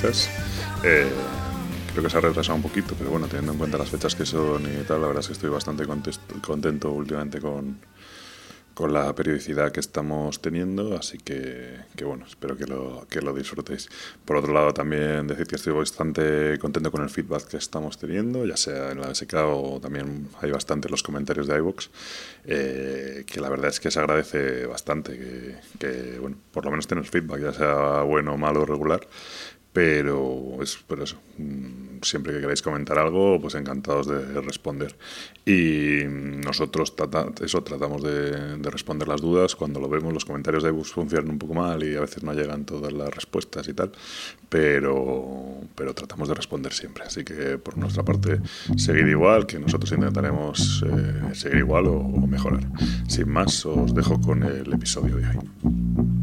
podcast. Eh, creo que se ha retrasado un poquito, pero bueno, teniendo en cuenta las fechas que son y tal, la verdad es que estoy bastante contento últimamente con, con la periodicidad que estamos teniendo, así que, bueno, espero que lo, que lo disfrutéis. Por otro lado, también decir que estoy bastante contento con el feedback que estamos teniendo, ya sea en la SK o también hay bastante los comentarios de iVoox, eh, que la verdad es que se agradece bastante que, que, bueno, por lo menos tener feedback, ya sea bueno, malo o regular, pero eso. Mm, siempre que queráis comentar algo, pues encantados de responder. Y nosotros eso tratamos de, responder las dudas. Cuando lo vemos, los comentarios de bus funcionan un poco mal y a veces no llegan todas las respuestas y tal, pero, pero tratamos de responder siempre. Así que por nuestra parte, seguir igual, que nosotros intentaremos eh, seguir igual o mejorar. Sin más, os dejo con el episodio de hoy.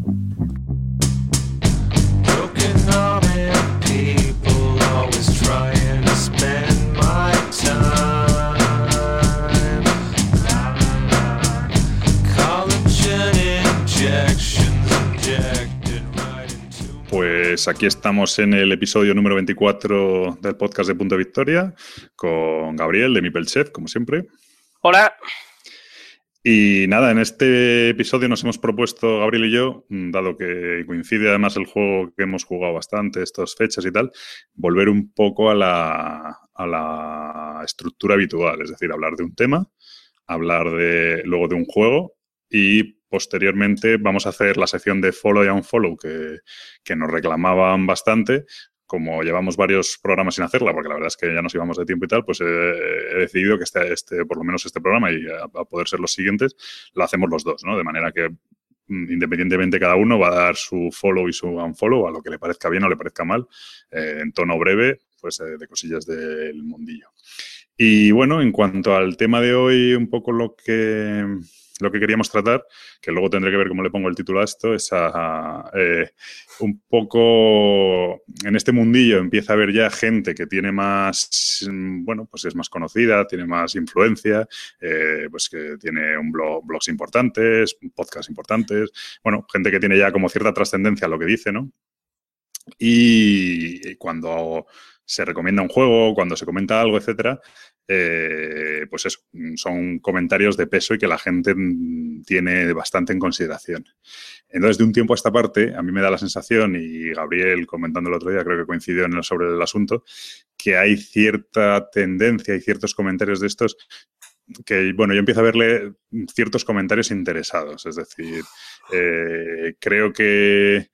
Pues aquí estamos en el episodio número 24 del podcast de Punto Victoria con Gabriel de Mipel Chef, como siempre. Hola. Y nada, en este episodio nos hemos propuesto, Gabriel y yo, mm, dado que coincide además el juego que hemos jugado bastante, estas fechas y tal, volver un poco a la, a la estructura habitual, es decir, hablar de un tema, hablar de, luego de un juego y posteriormente vamos a hacer la sección de follow y unfollow que, que nos reclamaban bastante. Como llevamos varios programas sin hacerla, porque la verdad es que ya nos íbamos de tiempo y tal, pues he, decidido que este, este, por lo menos este programa y a, poder ser los siguientes, lo hacemos los dos, ¿no? De manera que mm, independientemente cada uno va a dar su follow y su unfollow a lo que le parezca bien o le parezca mal, eh, en tono breve, pues eh, de cosillas del mundillo. Y bueno, en cuanto al tema de hoy, un poco lo que lo que queríamos tratar, que luego tendré que ver cómo le pongo el título a esto, es eh, un poco en este mundillo empieza a haber ya gente que tiene más, bueno, pues es más conocida, tiene más influencia, eh, pues que tiene un blog, blogs importantes, podcasts importantes, bueno, gente que tiene ya como cierta trascendencia a lo que dice, ¿no? Y cuando se recomienda un juego, cuando se comenta algo, etcétera, eh, pues eso, son comentarios de peso y que la gente mm, tiene bastante en consideración. Entonces, de un tiempo a esta parte, a mí me da la sensación, y Gabriel comentando el otro día, creo que coincidió en sobre el asunto, que hay cierta tendencia y ciertos comentarios de estos que, bueno, yo empiezo a verle ciertos comentarios interesados. Es decir, eh, creo que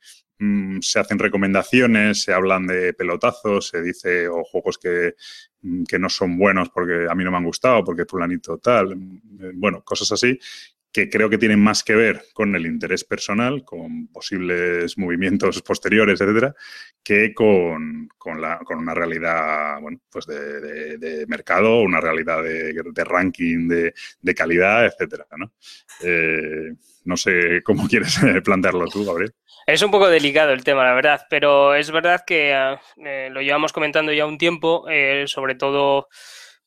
Mm, se hacen recomendaciones, se hablan de pelotazos, se dice o juegos que, mm, que, no son buenos porque a mí no me han gustado, porque fulanito tal, mm, eh, bueno, cosas así que creo que tienen más que ver con el interés personal, con posibles movimientos posteriores, etcétera, que con, con, la, con una realidad bueno, pues de, de, mercado, una realidad de, ranking de, calidad, etcétera. ¿no? Eh, sé cómo quieres plantearlo tú, Gabriel. Es un poco delicado el tema, la verdad, pero es verdad que eh, lo llevamos comentando ya un tiempo, eh, sobre todo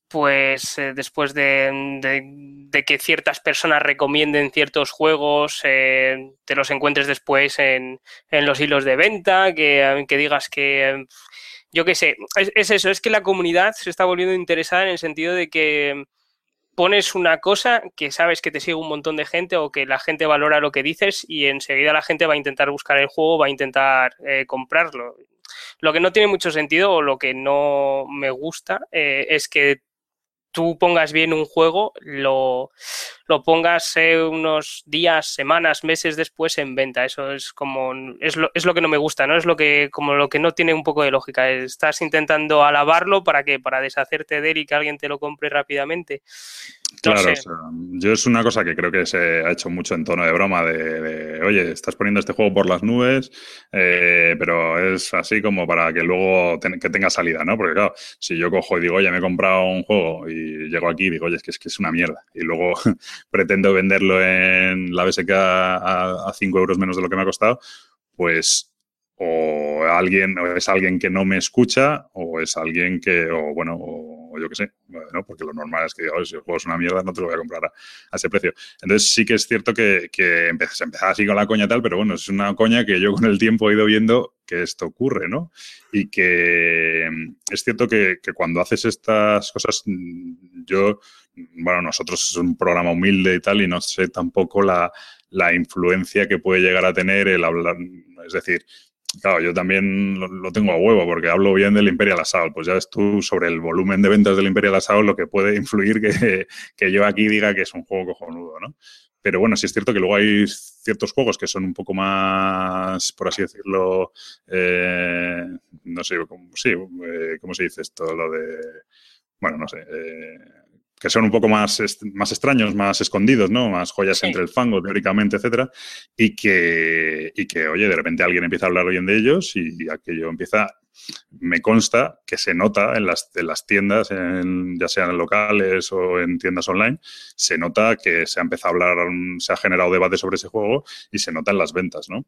pues eh, después de, que ciertas personas recomienden ciertos juegos, te los encuentres después en, los hilos de venta, que, que digas que, yo qué sé, es, es, eso, es que la comunidad se está volviendo interesada en el sentido de que pones una cosa que sabes que te sigue un montón de gente o que la gente valora lo que dices y enseguida la gente va a intentar buscar el juego, va a intentar eh, comprarlo. Lo que no tiene mucho sentido o lo que no me gusta eh, es que tú pongas bien un juego, lo, lo pongas eh, unos días, semanas, meses después en venta. Eso es como es lo, es lo que no me gusta, ¿no? Es lo que como lo que no tiene un poco de lógica. Estás intentando alabarlo para que para deshacerte de él y que alguien te lo compre rápidamente. claro, yo es una cosa que creo que se ha hecho mucho en tono de broma de, oye, estás poniendo este juego por las nubes, eh, pero es así como para que luego que tenga salida, ¿no? Porque claro, si yo cojo y digo, oye, me he comprado un juego y llego aquí y digo, oye, es que es, que es una mierda. Y luego pretendo venderlo en la BSK a 5 euros menos de lo que me ha costado, pues o alguien o es alguien que no me escucha o es alguien que o bueno o yo qué sé, ¿no? porque lo normal es que si el juego es una mierda no te lo voy a comprar a, ese precio. Entonces sí que es cierto que, que se empezaba así con la coña tal, pero bueno, es una coña que yo con el tiempo he ido viendo que esto ocurre, ¿no? Y que mm, es cierto que, que cuando haces estas cosas, mm, yo, bueno, nosotros es un programa humilde y tal, y no sé tampoco la, la influencia que puede llegar a tener el hablar, es decir, Claro, yo también lo, tengo a huevo porque hablo bien del Imperial Assault. Pues ya ves tú sobre el volumen de ventas del Imperial Assault lo que puede influir que, que yo aquí diga que es un juego cojonudo, ¿no? Pero bueno, sí es cierto que luego hay ciertos juegos que son un poco más, por así decirlo, eh, no sé, sí, eh, ¿cómo se dice esto? Lo de, bueno, no sé, eh, que son un poco más, más extraños, más escondidos, ¿no? Más joyas entre el fango, teóricamente, etcétera, y que, y que, oye, de repente alguien empieza a hablar bien de ellos y aquello empieza, me consta que se nota en las, en las tiendas, en, ya sean locales o en tiendas online, se nota que se ha empezado a hablar, se ha generado debate sobre ese juego y se nota en las ventas, ¿no?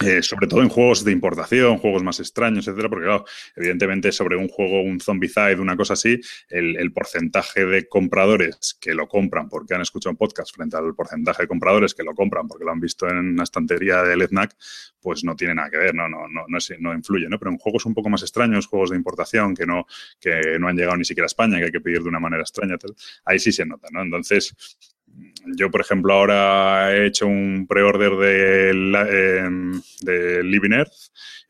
Eh, sobre todo en juegos de importación, juegos más extraños, etcétera, porque evidentemente sobre un juego, un Zombicide, una cosa así, el, porcentaje de compradores que lo compran porque han escuchado un podcast frente al porcentaje de compradores que lo compran porque lo han visto en una estantería del EFNAC, pues no tiene nada que ver, no, no, no, no, no influye, ¿no? Pero en juegos un poco más extraños, juegos de importación que no, que no han llegado ni siquiera a España, que hay que pedir de una manera extraña, tal, ahí sí se nota, ¿no? Entonces, yo, por ejemplo, ahora he hecho un pre-order de, em, de Living Earth.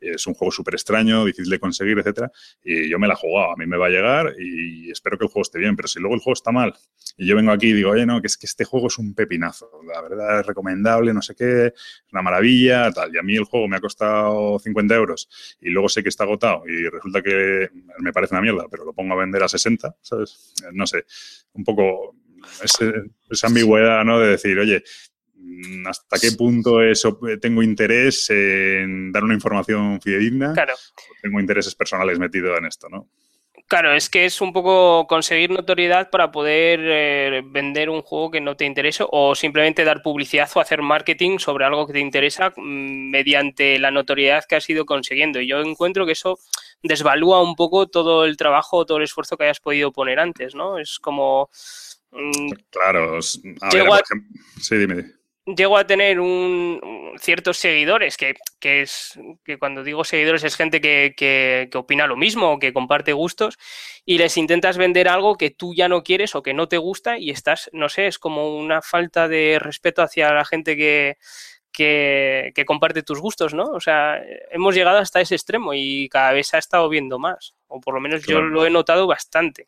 Es un juego súper extraño, difícil de conseguir, etcétera. Y yo me la he jugado. A mí me va a llegar y espero que el juego esté bien. Pero si luego el juego está mal y yo vengo aquí y digo, oye, no, que es que este juego es un pepinazo. La verdad es recomendable, no sé qué, es una maravilla, tal. Y a mí el juego me ha costado 50 euros y luego sé que está agotado y resulta que me parece una mierda, pero lo pongo a vender a 60, ¿sabes? No sé. Un poco esa ambigüedad, ¿no? De decir, oye, mm, ¿hasta qué punto eso tengo interés en dar una información fidedigna? Claro. tengo intereses personales metidos en esto, ¿no? Claro, es que es un poco conseguir notoriedad para poder eh, vender un juego que no te interesa o simplemente dar publicidad o hacer marketing sobre algo que te interesa mm, mediante la notoriedad que has ido consiguiendo. Y yo encuentro que eso desvalúa un poco todo el trabajo, todo el esfuerzo que hayas podido poner antes, ¿no? Es como Mm, claro, sí, dime. Llego a tener un, ciertos seguidores, que, es que cuando digo seguidores es gente que, que, opina lo mismo, que comparte gustos, y les intentas vender algo que tú ya no quieres o que no te gusta y estás, no sé, es como una falta de respeto hacia la gente que, que, comparte tus gustos, ¿no? O sea, hemos llegado hasta ese extremo y cada vez se ha estado viendo más, o por lo menos yo lo he notado bastante.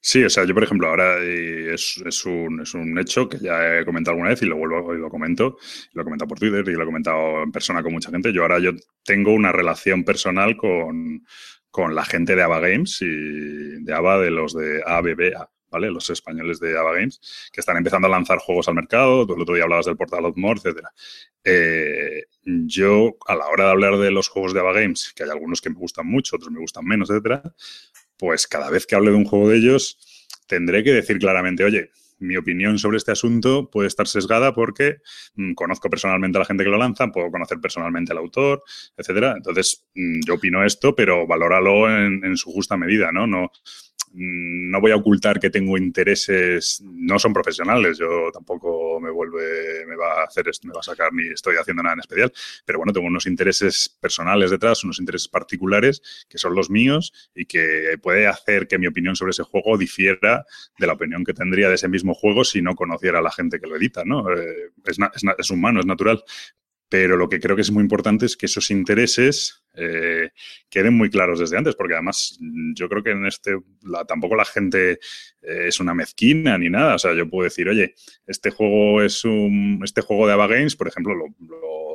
Sí, o sea, yo por ejemplo ahora es, es, un, es, un, hecho que ya he comentado alguna vez y lo vuelvo y lo comento, lo he comentado por Twitter y lo he comentado en persona con mucha gente. Yo ahora yo tengo una relación personal con, con la gente de ABA Games y de ABA de los de ABBA, ¿vale? Los españoles de ABA Games, que están empezando a lanzar juegos al mercado. Tú el otro día hablabas del portal of More, etcétera. Eh, yo, a la hora de hablar de los juegos de ABA Games, que hay algunos que me gustan mucho, otros me gustan menos, etcétera, pues cada vez que hable de un juego de ellos, tendré que decir claramente, oye, mi opinión sobre este asunto puede estar sesgada porque mm, conozco personalmente a la gente que lo lanza, puedo conocer personalmente al autor, etcétera. Entonces, mm, yo opino esto, pero valóralo en, en, su justa medida, ¿no? No, no voy a ocultar que tengo intereses, no son profesionales, yo tampoco me vuelve, me va a hacer me va a sacar ni estoy haciendo nada en especial, pero bueno, tengo unos intereses personales detrás, unos intereses particulares que son los míos y que puede hacer que mi opinión sobre ese juego difiera de la opinión que tendría de ese mismo juego si no conociera a la gente que lo edita, ¿no? Eh, es humano, es natural, pero lo que creo que es muy importante es que esos intereses eh, queden muy claros desde antes, porque además yo creo que en este tampoco la gente eh, es una mezquina ni nada. O sea, yo puedo decir, oye, este juego es un. Este juego de Ava Games, por ejemplo, lo,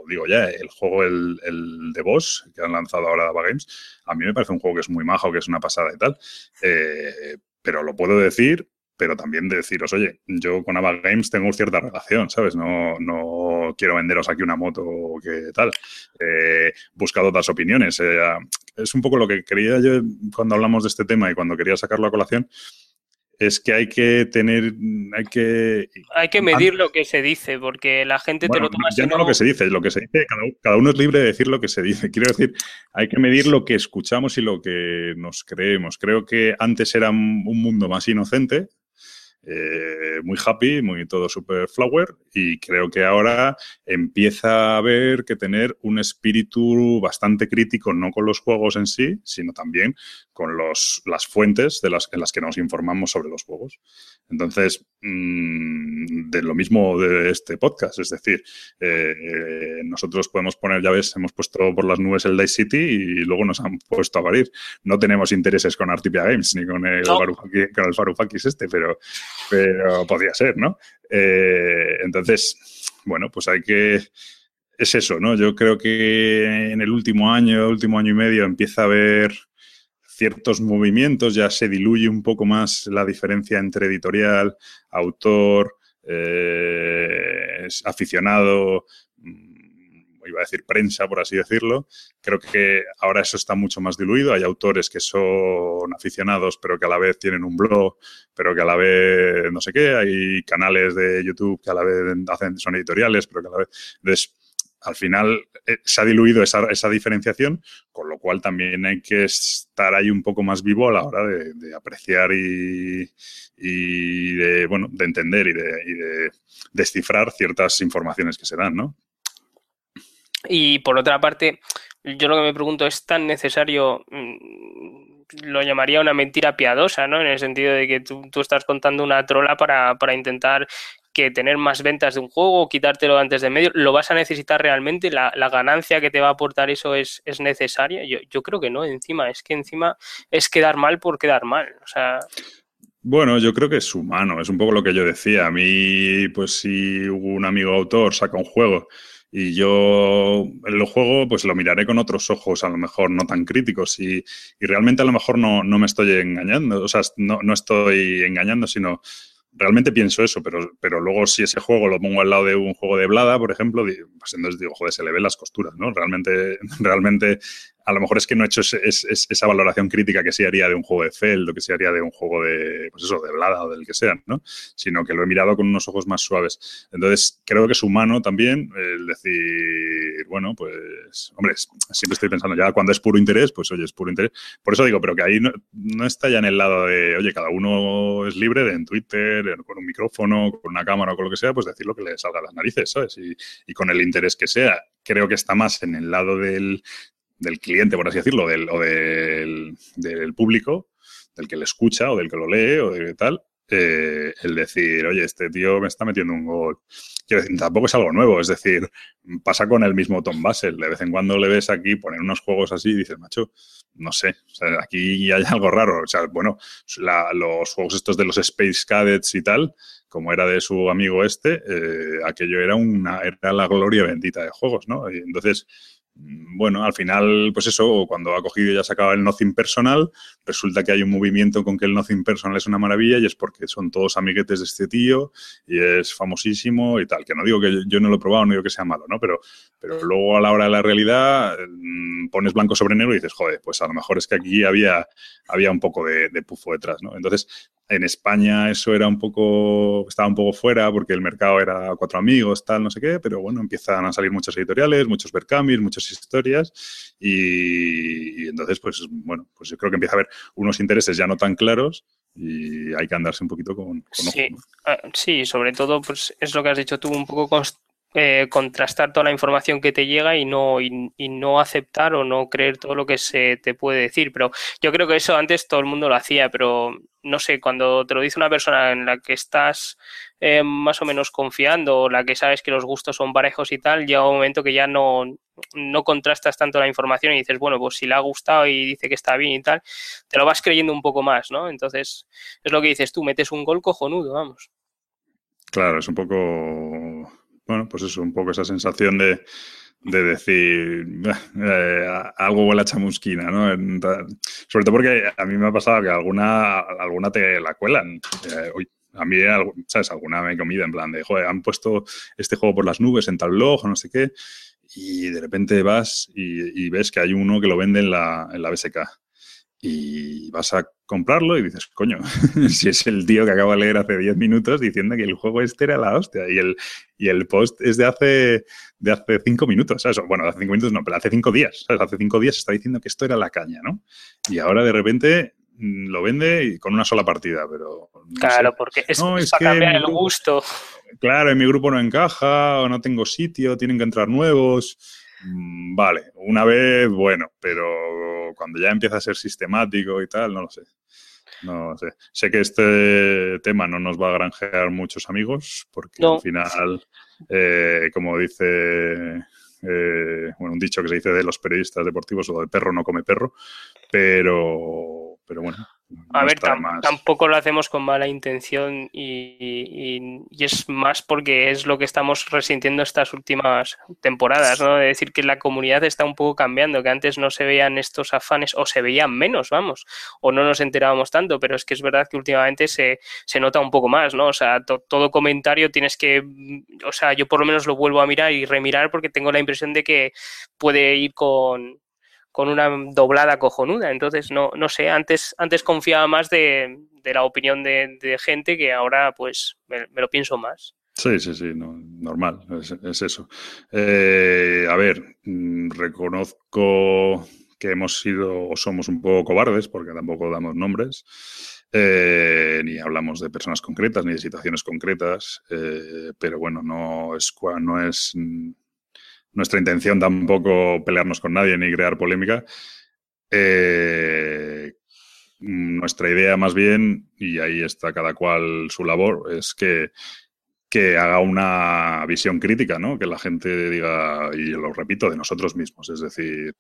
digo ya, el juego, el, el, de Boss, que han lanzado ahora Ava Games, a mí me parece un juego que es muy majo, que es una pasada y tal. Eh, pero lo puedo decir pero también deciros, oye, yo con Ava Games tengo cierta relación, ¿sabes? No, no quiero venderos aquí una moto o qué tal. Eh, he buscado otras opiniones. Eh, es un poco lo que quería yo cuando hablamos de este tema y cuando quería sacarlo a colación. es que hay que tener, hay que... Hay que medir lo que se dice, porque la gente te lo toma... Ya no lo que se dice, lo que se dice, cada, uno es libre de decir lo que se dice. Quiero decir, hay que medir lo que escuchamos y lo que nos creemos. Creo que antes era un mundo más inocente, eh, muy happy, muy todo super flower y creo que ahora empieza a haber que tener un espíritu bastante crítico, no con los juegos en sí, sino también con los, las fuentes de las, en las que nos informamos sobre los juegos. Entonces, mm, de lo mismo de este podcast, es decir, eh, nosotros podemos poner, ya ves, hemos puesto por las nubes el Dice City y luego nos han puesto a varir. No tenemos intereses con Artipia Games ni con el, con el Farufakis este, pero, pero podría ser, ¿no? Eh, entonces, bueno, pues hay que es eso, ¿no? Yo creo que en el último año, último año y medio, empieza a haber ciertos movimientos, ya se diluye un poco más la diferencia entre editorial, autor, eh, aficionado, mm, iba a decir prensa, por así decirlo. Creo que ahora eso está mucho más diluido. Hay autores que son aficionados, pero que a la vez tienen un blog, pero que a la vez no sé qué. Hay canales de YouTube que a la vez hacen, son editoriales, pero que a la vez al final eh, se ha diluido esa, esa, diferenciación, con lo cual también hay que estar ahí un poco más vivo a la hora de, apreciar y, de, bueno, de entender y de, descifrar ciertas informaciones que se dan, ¿no? Y por otra parte, yo lo que me pregunto, ¿es tan necesario, mm, lo llamaría una mentira piadosa, ¿no? En el sentido de que tú, tú estás contando una trola para, para intentar que tener más ventas de un juego, quitártelo antes de medio, ¿lo vas a necesitar realmente? ¿La, ganancia que te va a aportar eso es, es necesaria? Yo, yo, creo que no, encima, es que encima es quedar mal por quedar mal. O sea. Bueno, yo creo que es humano, es un poco lo que yo decía. A mí, pues si un amigo autor saca un juego y yo el juego pues lo miraré con otros ojos, a lo mejor no tan críticos y, y realmente a lo mejor no, no, me estoy engañando, o sea, no, no estoy engañando, sino realmente pienso eso, pero, pero luego si ese juego lo pongo al lado de un juego de Blada, por ejemplo, pues entonces digo, joder, se le ven las costuras, ¿no? Realmente, realmente a lo mejor es que no he hecho esa valoración crítica que se haría de un juego de Feld o que se haría de un juego de, pues eso, de Blada o del que sea, ¿no? Sino que lo he mirado con unos ojos más suaves. Entonces, creo que es humano también el decir, bueno, pues, hombre, siempre estoy pensando ya cuando es puro interés, pues oye, es puro interés. Por eso digo, pero que ahí no, está ya en el lado de, oye, cada uno es libre de en Twitter, con un micrófono, con una cámara o con lo que sea, pues decir lo que le salga a las narices, ¿sabes? Y con el interés que sea. Creo que está más en el lado del, del cliente, por así decirlo, del, o del, del, público, del que le escucha o del que lo lee o de tal, eh, el decir, oye, este tío me está metiendo un gol. Quiero decir, tampoco es algo nuevo, es decir, pasa con el mismo Tom Basel. De vez en cuando le ves aquí poner unos juegos así y dices, macho, no sé, aquí hay algo raro. O sea, bueno, los juegos estos de los Space Cadets y tal, como era de su amigo este, eh, aquello era una era la gloria bendita de juegos, ¿no? Entonces, bueno, al final, pues eso, cuando ha cogido y ya sacado el Nothing Personal, resulta que hay un movimiento con que el Nothing Personal es una maravilla y es porque son todos amiguetes de este tío y es famosísimo y tal. Que no digo que yo no lo he probado, no digo que sea malo, ¿no? Pero, pero luego a la hora de la realidad mm, pones blanco sobre negro y dices, joder, pues a lo mejor es que aquí había, había un poco de, pufo detrás, ¿no? Entonces, en España eso era un poco, estaba un poco fuera porque el mercado era cuatro amigos, tal, no sé qué, pero bueno, empiezan a salir muchos editoriales, muchos Berkamis, muchas historias y, entonces, pues bueno, pues yo creo que empieza a haber unos intereses ya no tan claros y hay que andarse un poquito con, sí, ah, sí, sobre todo, pues es lo que has dicho tú, un poco eh, contrastar toda la información que te llega y no, y, no aceptar o no creer todo lo que se te puede decir. Pero yo creo que eso antes todo el mundo lo hacía, pero no sé, cuando te lo dice una persona en la que estás eh, más o menos confiando o la que sabes que los gustos son parejos y tal, llega un momento que ya no, no contrastas tanto la información y dices, bueno, pues si le ha gustado y dice que está bien y tal, te lo vas creyendo un poco más, ¿no? Entonces, es lo que dices tú, metes un gol cojonudo, vamos. Claro, es un poco bueno, pues eso, un poco esa sensación de, de decir eh, algo huele a chamusquina, ¿no? sobre todo porque a mí me ha pasado que alguna, alguna te la cuelan. Eh, a mí, ¿sabes? Alguna me he comido en plan de, joder, han puesto este juego por las nubes en tal blog o no sé qué, y de repente vas y, ves que hay uno que lo vende en la, en la BSK y vas a comprarlo y dices, coño, si es el tío que acabo de leer hace 10 minutos diciendo que el juego este era la hostia y el, y el post es de hace, de hace 5 minutos, ¿sabes? Bueno, hace 5 minutos no, pero hace 5 días, ¿sabes? Hace 5 días está diciendo que esto era la caña, ¿no? Y ahora de repente mm, lo vende y con una sola partida, pero... claro, porque es, no, es para cambiar el gusto. Claro, en mi grupo no encaja o no tengo sitio, tienen que entrar nuevos vale, una vez, bueno, pero cuando ya empieza a ser sistemático y tal, no lo sé. No sé. Sé que este tema no nos va a granjear muchos amigos, porque al final, eh, como dice, eh, bueno, un dicho que se dice de los periodistas deportivos, o de perro no come perro, pero, pero bueno, a ver, tampoco lo hacemos con mala intención y, es más porque es lo que estamos resintiendo estas últimas temporadas, ¿no? De decir que la comunidad está un poco cambiando, que antes no se veían estos afanes o se veían menos, vamos, o no nos enterábamos tanto, pero es que es verdad que últimamente se, se nota un poco más, ¿no? O sea, todo comentario tienes que, o sea, yo por lo menos lo vuelvo a mirar y remirar porque tengo la impresión de que puede ir con con una doblada cojonuda. Entonces, no, no sé, antes, antes confiaba más de, la opinión de, gente que ahora pues me, lo pienso más. Sí, sí, sí, normal, es, eso. Eh, a ver, mm, reconozco que hemos sido o somos un poco cobardes porque tampoco damos nombres. Eh, ni hablamos de personas concretas ni de situaciones concretas, eh, pero bueno, no es, no es mm, nuestra intención tampoco pelearnos con nadie ni crear polémica. Eh, nuestra idea más bien, y ahí está cada cual su labor, es que, que haga una visión crítica, ¿no? Que la gente diga, y lo repito, de nosotros mismos. Es decir,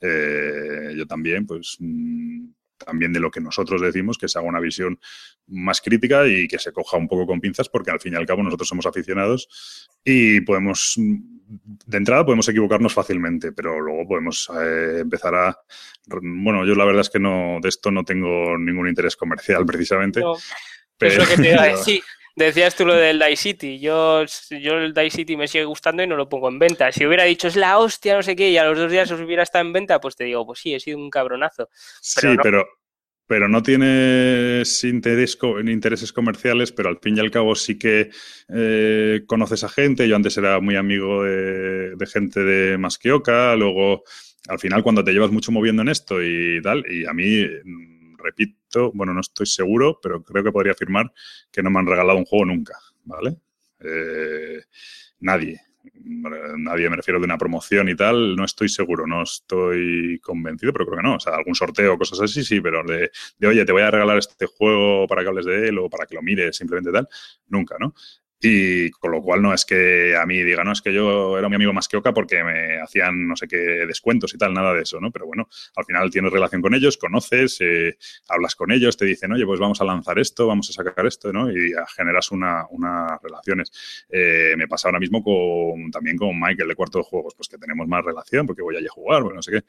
eh, yo también, pues mm, también de lo que nosotros decimos, que se haga una visión más crítica y que se coja un poco con pinzas, porque al fin y al cabo nosotros somos aficionados y podemos, de entrada podemos equivocarnos fácilmente, pero luego podemos eh, empezar a... Bueno, yo la verdad es que no de esto no tengo ningún interés comercial precisamente. pero... Es lo que te iba a decir. Decías tú lo del Die City. Yo, yo el Die City me sigue gustando y no lo pongo en venta. Si hubiera dicho es la hostia, no sé qué, y a los dos días os hubiera estado en venta, pues te digo, pues sí, he sido un cabronazo. sí, pero, pero no tienes interés, intereses comerciales, pero al fin y al cabo sí que eh, conoces a gente. Yo antes era muy amigo de, de gente de Masquioca, luego al final cuando te llevas mucho moviendo en esto y tal, y a mí repito, bueno, no estoy seguro, pero creo que podría afirmar que no me han regalado un juego nunca, ¿vale? Eh, nadie. Nadie me refiero de una promoción y tal, no estoy seguro, no estoy convencido, pero creo que no. O sea, algún sorteo cosas así, sí, pero de, de, oye, te voy a regalar este juego para que hables de él o para que lo mires, simplemente tal, nunca, ¿no? Y con lo cual no es que a mí diga, no, es que yo era mi amigo más que Oca porque me hacían no sé qué descuentos y tal, nada de eso, ¿no? Pero bueno, al final tienes relación con ellos, conoces, eh, hablas con ellos, te dicen, oye, pues vamos a lanzar esto, vamos a sacar esto, ¿no? Y generas unas relaciones. Eh, me pasa ahora mismo con, también con Michael de Cuarto de Juegos, pues que tenemos más relación porque voy allí a jugar, bueno, no sé qué.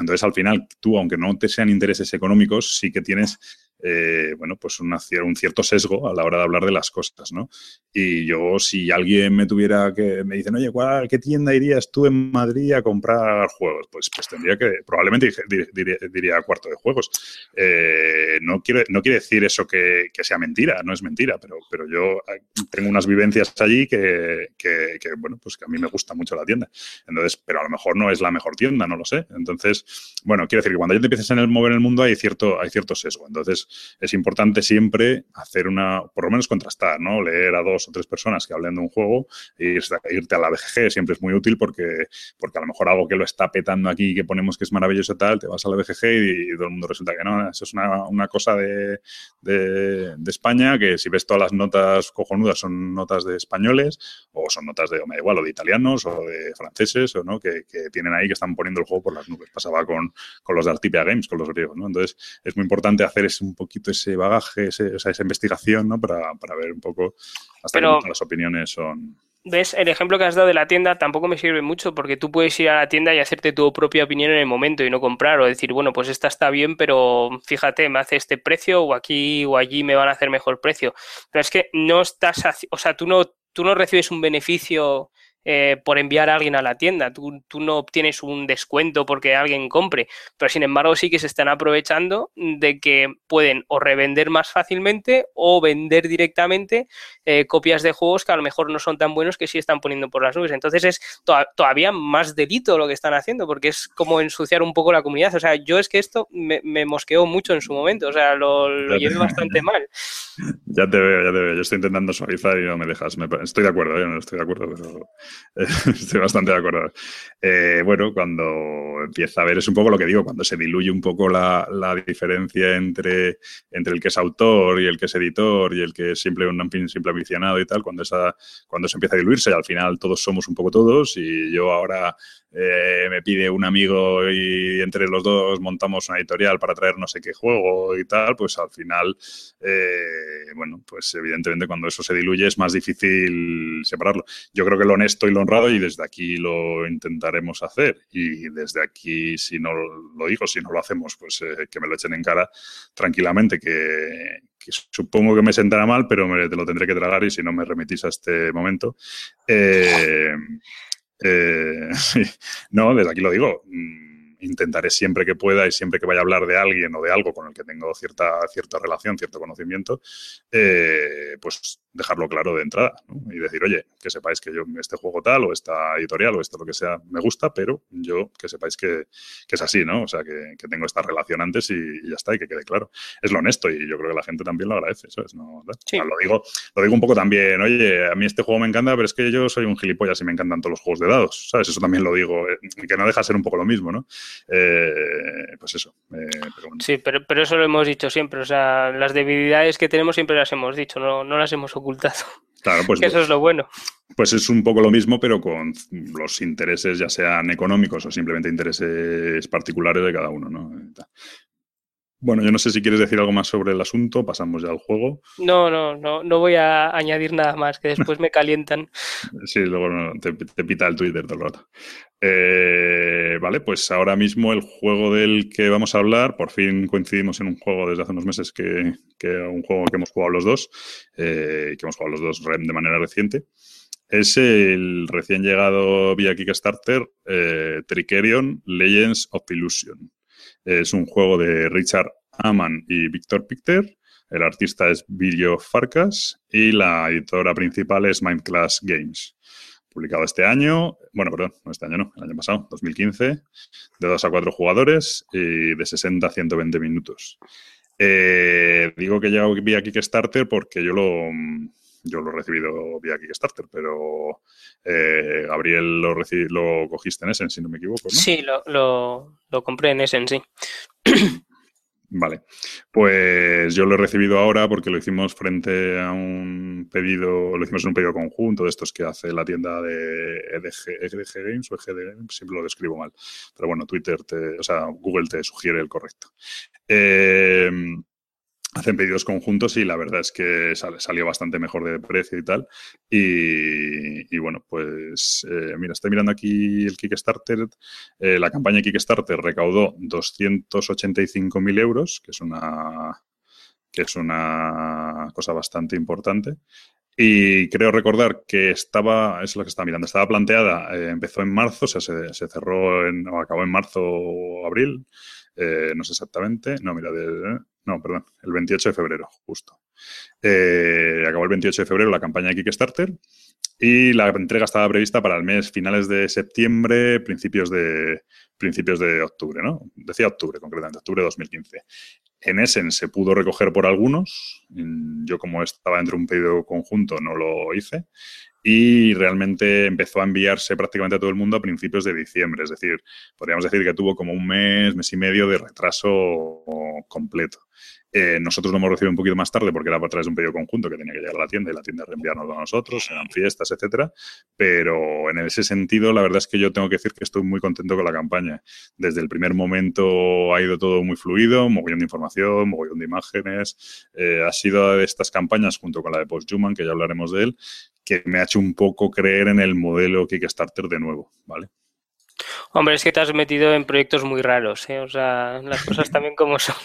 Entonces, al final, tú, aunque no te sean intereses económicos, sí que tienes eh, bueno, pues un cierto sesgo a la hora de hablar de las cosas, ¿no? Y yo, si alguien me tuviera que, me dicen, oye, ¿cuál, ¿qué tienda irías tú en Madrid a comprar juegos? Pues, pues tendría que, probablemente diría, cuarto de juegos. Eh, no, quiere, no quiere decir eso que, sea mentira, no es mentira, pero, pero yo eh, tengo unas vivencias allí que, bueno, pues que a mí me gusta mucho la tienda. Entonces, pero a lo mejor no es la mejor tienda, no lo sé. Entonces, bueno, quiero decir que cuando ya te empiezas en el mover el mundo hay cierto, hay cierto sesgo. Entonces, es importante siempre hacer una, por lo menos contrastar, ¿no? Leer a dos o tres personas que hablen de un juego e irte a la BGG siempre es muy útil porque, porque a lo mejor algo que lo está petando aquí, que ponemos que es maravilloso tal, te vas a la BGG y, todo el mundo resulta que no, eso es una, cosa de, de, España, que si ves todas las notas cojonudas son notas de españoles o son notas de, o me da igual, o de italianos o de franceses o no, que, tienen ahí que están poniendo el juego por las nubes. Pasaba con, con los de Artipia Games, con los griegos, ¿no? Entonces es muy importante hacer ese, poquito ese bagaje, esa investigación, ¿no? Para, ver un poco hasta Pero, las opiniones son. ¿Ves? El ejemplo que has dado de la tienda tampoco me sirve mucho porque tú puedes ir a la tienda y hacerte tu propia opinión en el momento y no comprar o decir, bueno, pues esta está bien, pero fíjate, me hace este precio o aquí o allí me van a hacer mejor precio. Pero es que no estás, o sea, tú no, tú no recibes un beneficio eh, por enviar a alguien a la tienda. Tú, tú, no obtienes un descuento porque alguien compre, pero sin embargo sí que se están aprovechando de que pueden o revender más fácilmente o vender directamente eh, copias de juegos que a lo mejor no son tan buenos que sí están poniendo por las nubes. Entonces es to todavía más delito lo que están haciendo porque es como ensuciar un poco la comunidad. O sea, yo es que esto me, me mosqueó mucho en su momento, o sea, lo, lo llevé bastante mal. Ya te veo, ya te veo. Yo estoy intentando suavizar y no me dejas. estoy de acuerdo, ¿eh? no estoy de acuerdo, pero estoy bastante de acuerdo. Eh, bueno, cuando empieza a ver, es un poco lo que digo, cuando se diluye un poco la, la, diferencia entre, entre el que es autor y el que es editor y el que es simple, un simple aficionado y tal, cuando, esa, cuando se empieza a diluirse, al final todos somos un poco todos y yo ahora eh, me pide un amigo y entre los dos montamos una editorial para traer no sé qué juego y tal, pues al final, eh, bueno, pues evidentemente cuando eso se diluye es más difícil separarlo. Yo creo que lo honesto y lo honrado y desde aquí lo intentaremos hacer y desde aquí, si no lo digo, si no lo hacemos, pues eh, que me lo echen en cara tranquilamente, que, que supongo que me sentará mal, pero me, lo tendré que tragar y si no me remitís a este momento. Eh, eh, no, desde aquí lo digo. Mm, intentaré siempre que pueda y siempre que vaya a hablar de alguien o de algo con el que tengo cierta, cierta relación, cierto conocimiento, eh, pues dejarlo claro de entrada ¿no? y decir, oye, que sepáis que yo este juego tal o esta editorial o esto lo que sea me gusta, pero yo que sepáis que, que es así, ¿no? O sea, que, que tengo esta relación antes y, y, ya está, y que quede claro. Es lo honesto y yo creo que la gente también lo agradece, ¿sabes? ¿No? Sí. lo, digo, lo digo un poco también, oye, a mí este juego me encanta, pero es que yo soy un gilipollas y me encantan todos los juegos de dados, ¿sabes? Eso también lo digo, eh, que no deja de ser un poco lo mismo, ¿no? Eh, pues eso. Eh, pero bueno. Sí, pero, pero eso lo hemos dicho siempre, o sea, las debilidades que tenemos siempre las hemos dicho, no, no las hemos ocultado. Claro, pues, que eso es lo bueno. Pues es un poco lo mismo, pero con los intereses, ya sean económicos o simplemente intereses particulares de cada uno, ¿no? Bueno, yo no sé si quieres decir algo más sobre el asunto, pasamos ya al juego. No, no, no, no voy a añadir nada más, que después me calientan. sí, luego no, te, te, pita el Twitter todo el rato. Eh, vale, pues ahora mismo el juego del que vamos a hablar, por fin coincidimos en un juego desde hace unos meses que, que un juego que hemos jugado los dos, eh, que hemos jugado los dos de manera reciente. Es el recién llegado vía Kickstarter eh, Tricerion Legends of Illusion. Es un juego de Richard Aman y Victor Picter. El artista es Vilio Farcas y la editora principal es Mindclass Games. Publicado este año, bueno, perdón, no este año no, el año pasado, 2015, de 2 a 4 jugadores y de 60 a 120 minutos. Eh, digo que ya vía Kickstarter porque yo lo, yo lo he recibido vía Kickstarter, pero eh, Gabriel lo, lo cogiste en Essen, si no me equivoco, ¿no? Sí, lo, lo, lo compré en Essen, sí. Vale, pues yo lo he recibido ahora porque lo hicimos frente a un pedido, lo hicimos en un pedido conjunto de estos que hace la tienda de EDG, EDG Games o EGD Games, siempre lo describo mal, pero bueno, Twitter, te, o sea, Google te sugiere el correcto. Eh, hacen pedidos conjuntos y la verdad es que salió bastante mejor de precio y tal. Y, bueno, pues eh, mira, estoy mirando aquí el Kickstarter. Eh, la campaña Kickstarter recaudó 285.000 euros, que es una que es una cosa bastante importante. Y creo recordar que estaba, es lo que estaba mirando, estaba planteada, eh, empezó en marzo, o sea, se, se, cerró en, o acabó en marzo o abril, no sé exactamente, no, mira, de, no, perdón, el 28 de febrero, justo. Eh, acabó el 28 de febrero la campaña de Kickstarter y la entrega estaba prevista para el mes finales de septiembre, principios de, principios de octubre, ¿no? Decía octubre, concretamente, octubre de 2015. En Essen se pudo recoger por algunos. Yo, como estaba entre un pedido conjunto, no lo hice. Y realmente empezó a enviarse prácticamente a todo el mundo a principios de diciembre. Es decir, podríamos decir que tuvo como un mes, mes y medio de retraso completo. Eh, nosotros lo hemos recibido un poquito más tarde porque era a través de un pedido conjunto que tenía que llegar a la tienda y la tienda reenviarnos a nosotros, eran fiestas, etcétera. Pero en ese sentido, la verdad es que yo tengo que decir que estoy muy contento con la campaña. Desde el primer momento ha ido todo muy fluido, mogollón de información, mogollón de imágenes. Eh, ha sido de estas campañas, junto con la de Posthuman, que ya hablaremos de él, que me ha hecho un poco creer en el modelo Kickstarter de nuevo, ¿vale? Hombre, es que te has metido en proyectos muy raros, ¿eh? O sea, las cosas también como son.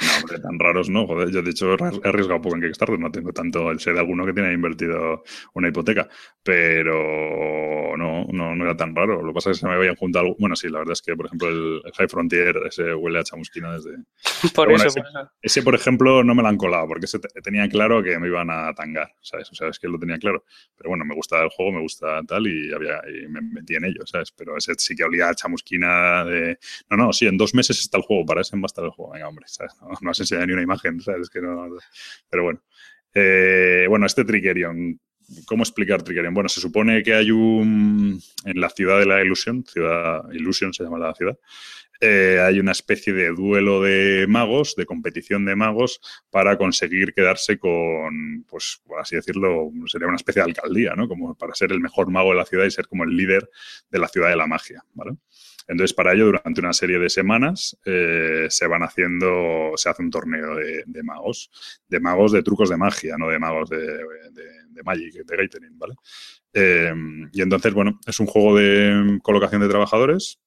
No, hombre, tan raros no, joder. Yo, de hecho, he arriesgado un poco en Kickstarter. No tengo tanto. Sé de alguno que tiene invertido una hipoteca. Pero no, no, no era tan raro. Lo que pasa es que se me habían juntado. Bueno, sí, la verdad es que, por ejemplo, el, High Frontier, ese huele a chamusquina desde. por, eso, ese, ese, por ejemplo, no me lo han colado porque ese tenía claro que me iban a tangar. ¿Sabes? O sea, es que lo tenía claro. Pero bueno, me gusta el juego, me gusta tal y, había, y me metí en ello, ¿sabes? Pero ese sí que olía a chamusquina de. No, no, sí, en dos meses está el juego. Para ese va a estar el juego. Venga, hombre, ¿sabes? no, has enseñado ni una imagen, ¿sabes? Que no, pero bueno. Eh, bueno, este Trickerion, ¿cómo explicar Trickerion? Bueno, se supone que hay un. En la ciudad de la ilusión, ciudad Illusion se llama la ciudad, eh, hay una especie de duelo de magos, de competición de magos, para conseguir quedarse con, pues, por así decirlo, sería una especie de alcaldía, ¿no? Como para ser el mejor mago de la ciudad y ser como el líder de la ciudad de la magia, ¿vale? Entonces, para ello, durante una serie de semanas eh, se van haciendo, se hace un torneo de, magos, de magos de trucos de magia, no de magos de, de, Magic, de Gathering, ¿vale? Eh, y entonces, bueno, es un juego de colocación de trabajadores.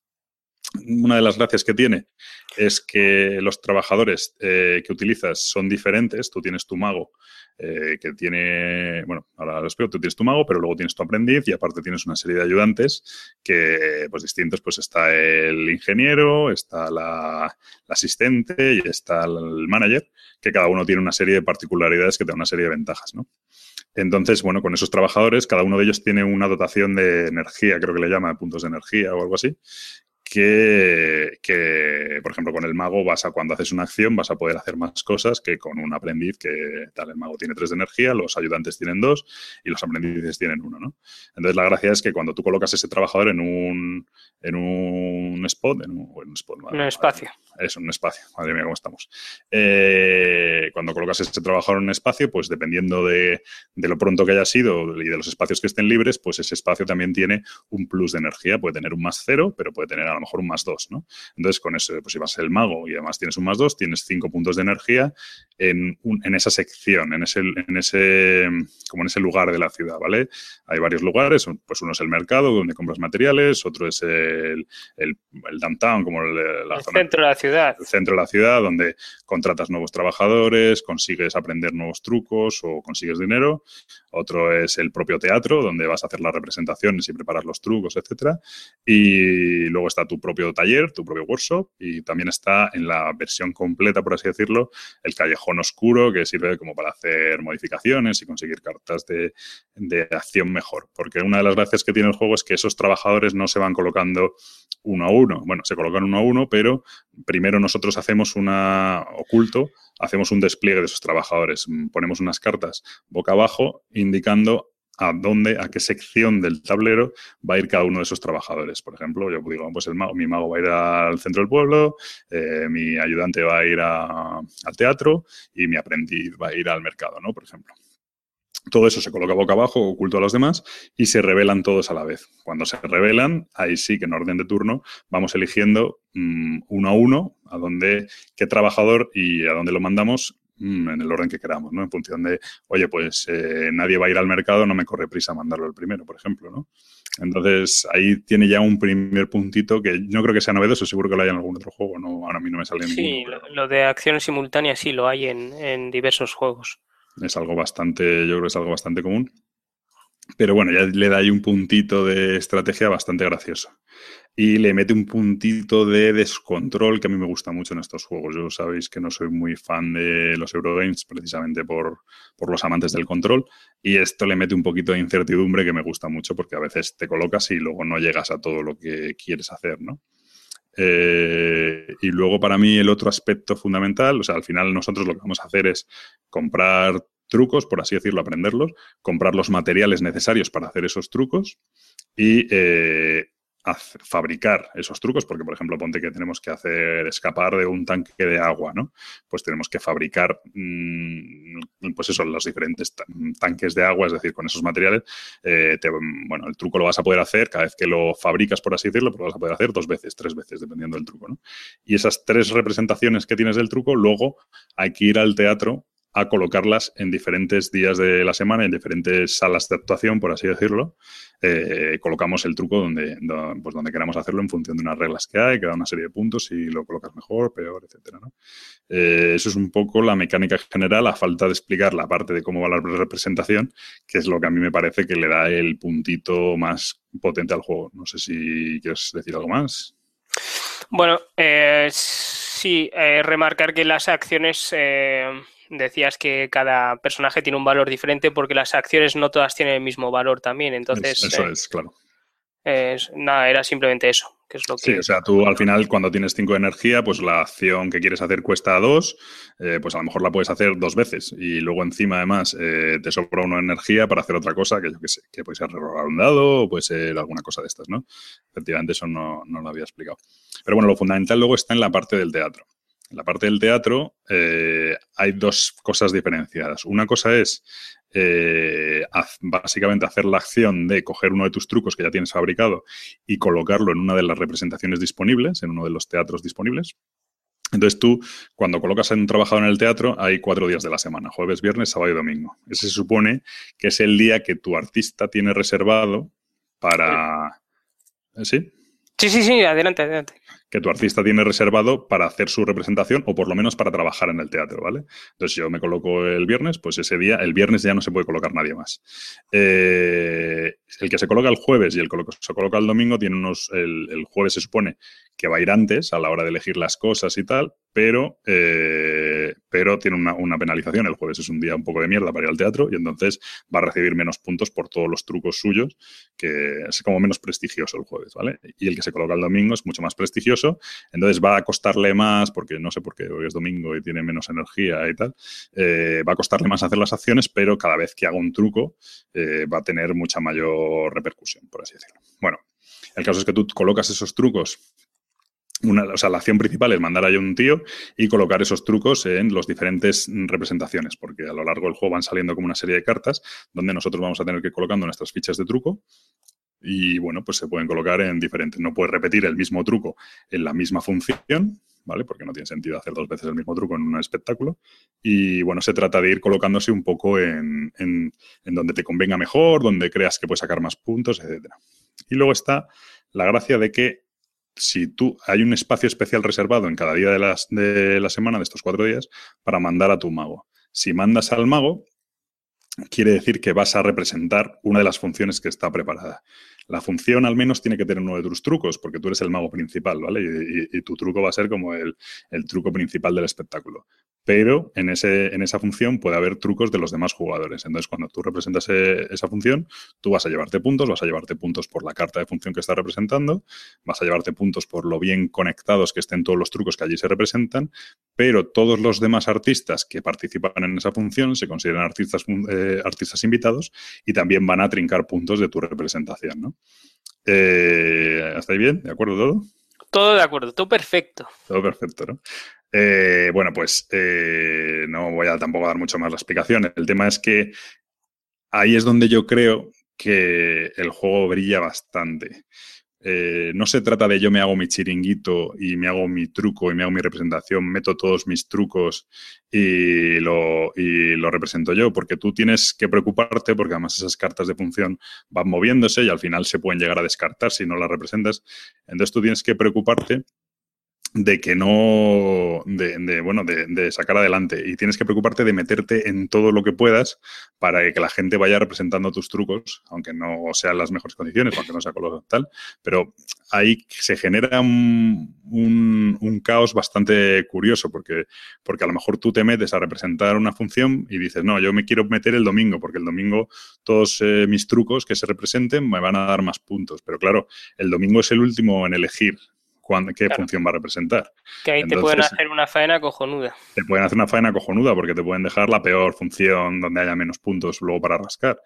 Una de las gracias que tiene es que los trabajadores eh, que utilizas son diferentes. Tú tienes tu mago eh, que tiene, bueno, ahora lo explico, tú tienes tu mago, pero luego tienes tu aprendiz y aparte tienes una serie de ayudantes que, pues distintos, pues está el ingeniero, está la, asistente y está el manager, que cada uno tiene una serie de particularidades que te una serie de ventajas, ¿no? Entonces, bueno, con esos trabajadores, cada uno de ellos tiene una dotación de energía, creo que le llama puntos de energía o algo así, que, por ejemplo, con el mago vas a, cuando haces una acción, vas a poder hacer más cosas que con un aprendiz que tal, el mago tiene tres de energía, los ayudantes tienen dos y los aprendices tienen uno, ¿no? Entonces la gracia es que cuando tú colocas ese trabajador en un, en un spot, en un, spot, un espacio. Es un espacio, madre mía, cómo estamos. Eh, cuando colocas ese trabajador en un espacio, pues dependiendo de, de lo pronto que haya sido y de los espacios que estén libres, pues ese espacio también tiene un plus de energía, puede tener un más cero, pero puede tener lo mejor un más dos, ¿no? Entonces, con eso, pues si vas el mago y además tienes un más dos, tienes cinco puntos de energía en, en esa sección, en ese, en ese, como en ese lugar de la ciudad, ¿vale? Hay varios lugares, pues uno es el mercado donde compras materiales, otro es el, el, downtown, como el, el centro de la ciudad. El centro de la ciudad, donde contratas nuevos trabajadores, consigues aprender nuevos trucos o consigues dinero. Otro es el propio teatro, donde vas a hacer las representaciones y preparar los trucos, etcétera. Y luego está tu propio taller, tu propio workshop, y también está en la versión completa, por así decirlo, el callejón oscuro, que sirve como para hacer modificaciones y conseguir cartas de, de acción mejor. Porque una de las gracias que tiene el juego es que esos trabajadores no se van colocando uno a uno. Bueno, se colocan uno a uno, pero primero nosotros hacemos una oculto, hacemos un despliegue de esos trabajadores. Ponemos unas cartas boca abajo indicando a dónde, a qué sección del tablero va a ir cada uno de esos trabajadores. Por ejemplo, yo digo, pues el mago, mi mago va a ir al centro del pueblo, eh, mi ayudante va a ir al teatro y mi aprendiz va a ir al mercado, ¿no? Por ejemplo. Todo eso se coloca boca abajo, oculto a los demás, y se revelan todos a la vez. Cuando se revelan, ahí sí que en orden de turno vamos eligiendo mm, uno a uno a dónde, qué trabajador y a dónde lo mandamos en el orden que queramos, ¿no? En función de, oye, pues eh, nadie va a ir al mercado, no me corre prisa mandarlo el primero, por ejemplo, ¿no? Entonces, ahí tiene ya un primer puntito que no creo que sea novedoso, seguro que lo hay en algún otro juego, no, ahora a mí no me sale sí, ninguno. Sí, lo de acciones simultáneas sí lo hay en, en diversos juegos. Es algo bastante, yo creo que es algo bastante común. Pero bueno, ya le da ahí un puntito de estrategia bastante gracioso. Y le mete un puntito de descontrol que a mí me gusta mucho en estos juegos. Yo sabéis que no soy muy fan de los Eurogames precisamente por, por los amantes del control. Y esto le mete un poquito de incertidumbre que me gusta mucho porque a veces te colocas y luego no llegas a todo lo que quieres hacer, ¿no? Eh, y luego para mí el otro aspecto fundamental, o sea, al final nosotros lo que vamos a hacer es comprar trucos, por así decirlo, aprenderlos, comprar los materiales necesarios para hacer esos trucos y eh, fabricar esos trucos, porque por ejemplo, ponte que tenemos que hacer escapar de un tanque de agua, ¿no? Pues tenemos que fabricar, mm, pues eso, los diferentes tanques de agua, es decir, con esos materiales, eh, bueno, el truco lo vas a poder hacer cada vez que lo fabricas, por así decirlo, pero lo vas a poder hacer dos veces, tres veces, dependiendo del truco, ¿no? Y esas tres representaciones que tienes del truco, luego hay que ir al teatro a colocarlas en diferentes días de la semana, en diferentes salas de actuación, por así decirlo. Eh, colocamos el truco donde, pues donde queramos hacerlo en función de unas reglas que hay, que da una serie de puntos y lo colocas mejor, peor, etcétera. Eh, eso es un poco la mecánica general, a falta de explicar la parte de cómo va la representación, que es lo que a mí me parece que le da el puntito más potente al juego. No sé si quieres decir algo más. Bueno, eh, sí, remarcar que las acciones decías que cada personaje tiene un valor diferente porque las acciones no todas tienen el mismo valor también. Entonces, eso es, claro. nada, era simplemente eso. Que es lo que... Sí, o sea, tú al final cuando tienes 5 de energía, pues la acción que quieres hacer cuesta 2, eh, pues a lo mejor la puedes hacer dos veces y luego encima además eh, te sobra una energía para hacer otra cosa que yo que sé, que puede ser rerolar un dado o puede ser alguna cosa de estas, ¿no? Efectivamente eso no, no lo había explicado. Pero bueno, lo fundamental luego está en la parte del teatro. En la parte del teatro eh, hay dos cosas diferenciadas. Una cosa es eh, básicamente hacer la acción de coger uno de tus trucos que ya tienes fabricado y colocarlo en una de las representaciones disponibles, en uno de los teatros disponibles. Entonces tú, cuando colocas a un trabajador en el teatro, hay cuatro días de la semana, jueves, viernes, sábado y domingo. Ese se supone que es el día que tu artista tiene reservado para... ¿Sí? Sí, sí, sí, adelante, adelante que tu artista tiene reservado para hacer su representación o por lo menos para trabajar en el teatro, ¿vale? Entonces, yo me coloco el viernes, pues ese día, el viernes ya no se puede colocar nadie más. Eh, el que se coloca el jueves y el que se coloca el domingo tiene unos. El, jueves se supone que va a ir antes a la hora de elegir las cosas y tal, pero, eh, pero tiene una, penalización. El jueves es un día un poco de mierda para ir al teatro y entonces va a recibir menos puntos por todos los trucos suyos, que es como menos prestigioso el jueves, ¿vale? Y el que se coloca el domingo es mucho más prestigioso entonces va a costarle más, porque no sé por qué hoy es domingo y tiene menos energía y tal, eh, va a costarle más hacer las acciones, pero cada vez que haga un truco eh, va a tener mucha mayor repercusión, por así decirlo. Bueno, el caso es que tú colocas esos trucos una, o sea, la acción principal es mandar ahí un tío y colocar esos trucos en las diferentes representaciones, porque a lo largo del juego van saliendo como una serie de cartas donde nosotros vamos a tener que ir colocando nuestras fichas de truco y bueno, pues se pueden colocar en diferentes. No puedes repetir el mismo truco en la misma función, ¿vale? Porque no tiene sentido hacer dos veces el mismo truco en un espectáculo. Y bueno, se trata de ir colocándose un poco en, en, donde te convenga mejor, donde creas que puedes sacar más puntos, etc. Y luego está la gracia de que si tú hay un espacio especial reservado en cada día de, las, de la semana, de estos cuatro días, para mandar a tu mago. Si mandas al mago, quiere decir que vas a representar una de las funciones que está preparada. La función al menos tiene que tener uno de tus trucos, porque tú eres el mago principal, ¿vale? Y, tu truco va a ser como el, truco principal del espectáculo pero en, ese, en esa función puede haber trucos de los demás jugadores. Entonces, cuando tú representas e, esa función, tú vas a llevarte puntos, vas a llevarte puntos por la carta de función que estás representando, vas a llevarte puntos por lo bien conectados que estén todos los trucos que allí se representan, pero todos los demás artistas que participan en esa función se consideran artistas, eh, artistas invitados y también van a trincar puntos de tu representación. ¿no? Eh, ¿Hasta ahí bien? ¿De acuerdo todo? Todo de acuerdo, todo perfecto. Todo perfecto, ¿no? Eh, bueno, pues eh, no voy a tampoco dar mucho más la explicación. El tema es que ahí es donde yo creo que el juego brilla bastante. Eh, no se trata de yo me hago mi chiringuito y me hago mi truco y me hago mi representación, meto todos mis trucos y lo, y lo represento yo, porque tú tienes que preocuparte, porque además esas cartas de función van moviéndose y al final se pueden llegar a descartar si no las representas. Entonces tú tienes que preocuparte de que no, de, bueno, de, sacar adelante. Y tienes que preocuparte de meterte en todo lo que puedas para que la gente vaya representando tus trucos, aunque no sean las mejores condiciones, aunque no sea color tal. Pero ahí se genera un, un, caos bastante curioso, porque, porque a lo mejor tú te metes a representar una función y dices, no, yo me quiero meter el domingo, porque el domingo todos eh, mis trucos que se representen me van a dar más puntos. Pero claro, el domingo es el último en elegir qué función va a representar. Que ahí te pueden hacer una faena cojonuda. Te pueden hacer una faena cojonuda porque te pueden dejar la peor función donde haya menos puntos luego para rascar.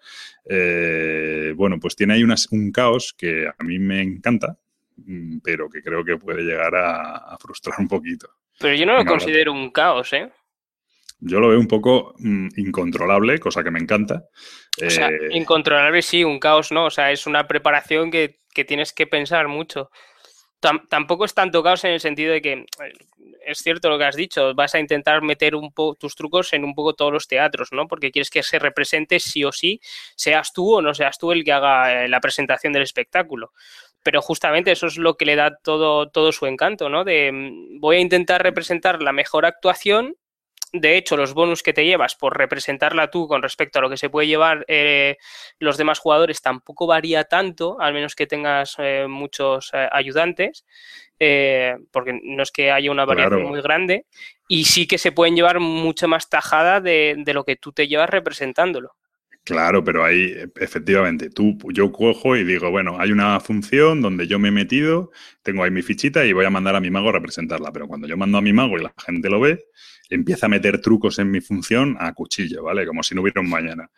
Eh, bueno, pues tiene ahí un caos que a mí me encanta, mm, pero que creo que puede llegar a, frustrar un poquito. Pero yo no lo considero un caos, ¿eh? Yo lo veo un poco mm, incontrolable, cosa que me encanta. O sea, eh, incontrolable sí, un caos no. O sea, es una preparación que, que tienes que pensar mucho tampoco es tanto caos en el sentido de que es cierto lo que has dicho, vas a intentar meter un tus trucos en un poco todos los teatros, ¿no? Porque quieres que se represente sí o sí, seas tú o no seas tú el que haga eh, la presentación del espectáculo. Pero justamente eso es lo que le da todo, todo su encanto, ¿no? De mm, voy a intentar representar la mejor actuación de hecho, los bonus que te llevas por representarla tú con respecto a lo que se puede llevar eh, los demás jugadores tampoco varía tanto, al menos que tengas eh, muchos eh, ayudantes, porque no es que haya una variación muy grande, y sí que se pueden llevar mucha más tajada de, de lo que tú te llevas representándolo. Claro, pero ahí efectivamente, tú, yo cojo y digo, bueno, hay una función donde yo me he metido, tengo ahí mi fichita y voy a mandar a mi mago a representarla, pero cuando yo mando a mi mago y la gente lo ve, empieza a meter trucos en mi función a cuchillo, ¿vale? Como si no hubiera un mañana.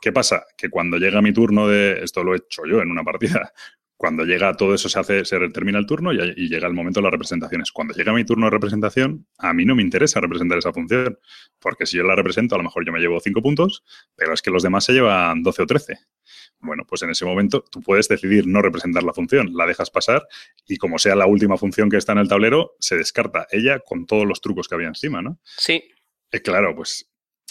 ¿Qué pasa? Que cuando llega mi turno de, esto lo he hecho yo en una partida, cuando llega todo eso se hace, se termina el turno y, y, llega el momento de las representaciones. Cuando llega mi turno de representación, a mí no me interesa representar esa función, porque si yo la represento, a lo mejor yo me llevo 5 puntos, pero es que los demás se llevan 12 o 13. Bueno, pues en ese momento tú puedes decidir no representar la función, la dejas pasar y como sea la última función que está en el tablero, se descarta ella con todos los trucos que había encima, ¿no? Sí. Eh, claro, pues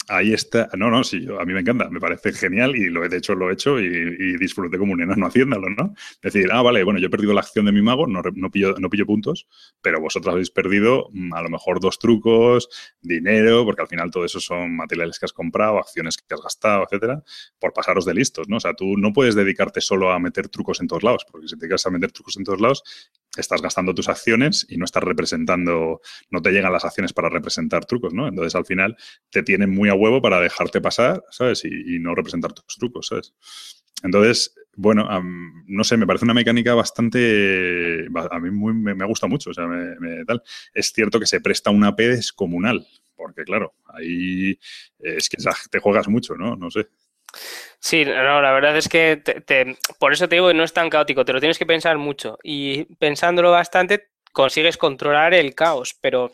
Ahí está. No, no, sí, a mí me encanta, me parece genial y lo he hecho lo he hecho y, disfruté como un enano haciéndolo, ¿no? Decir, ah, vale, bueno, yo he perdido la acción de mi mago, no, no, pillo, no pillo puntos, pero vosotros habéis perdido mm, a lo mejor dos trucos, dinero, porque al final todo eso son materiales que has comprado, acciones que has gastado, etcétera, por pasaros de listos, ¿no? O sea, tú no puedes dedicarte solo a meter trucos en todos lados, porque si te dedicas a meter trucos en todos lados, estás gastando tus acciones y no estás representando, no te llegan las acciones para representar trucos, ¿no? Entonces al final te tienen muy a huevo para dejarte pasar, ¿sabes? Y, no representar tus trucos, ¿sabes? Entonces, bueno, no sé, me parece una mecánica bastante, a mí muy, me, gusta mucho, o sea, me, tal. Es cierto que se presta una P descomunal, porque claro, ahí es que te juegas mucho, ¿no? No sé. Sí, no, la verdad es que por eso te digo que no es tan caótico, te lo tienes que pensar mucho y pensándolo bastante consigues controlar el caos, pero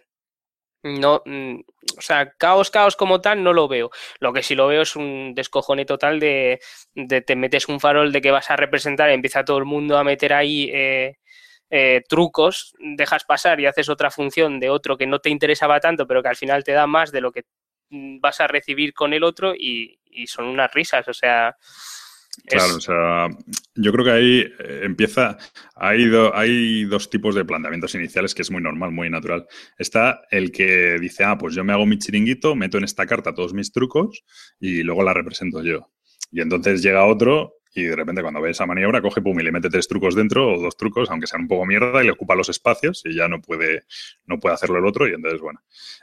no, mm, o sea, caos, caos como tal no lo veo. Lo que sí lo veo es un descojone total de, te metes un farol de que vas a representar y empieza todo el mundo a meter ahí eh, eh, trucos, dejas pasar y haces otra función de otro que no te interesaba tanto, pero que al final te da más de lo que mm, vas a recibir con el otro y, y son unas risas, o sea... Claro, o sea, yo creo que ahí eh, empieza, hay, hay dos tipos de planteamientos iniciales que es muy normal, muy natural. Está el que dice, ah, pues yo me hago mi chiringuito, meto en esta carta todos mis trucos y luego la represento yo. Y entonces llega otro y de repente cuando ve esa maniobra coge pum y le mete tres trucos dentro o dos trucos, aunque sean un poco mierda, y le ocupa los espacios y ya no puede, no puede hacerlo el otro y entonces, bueno.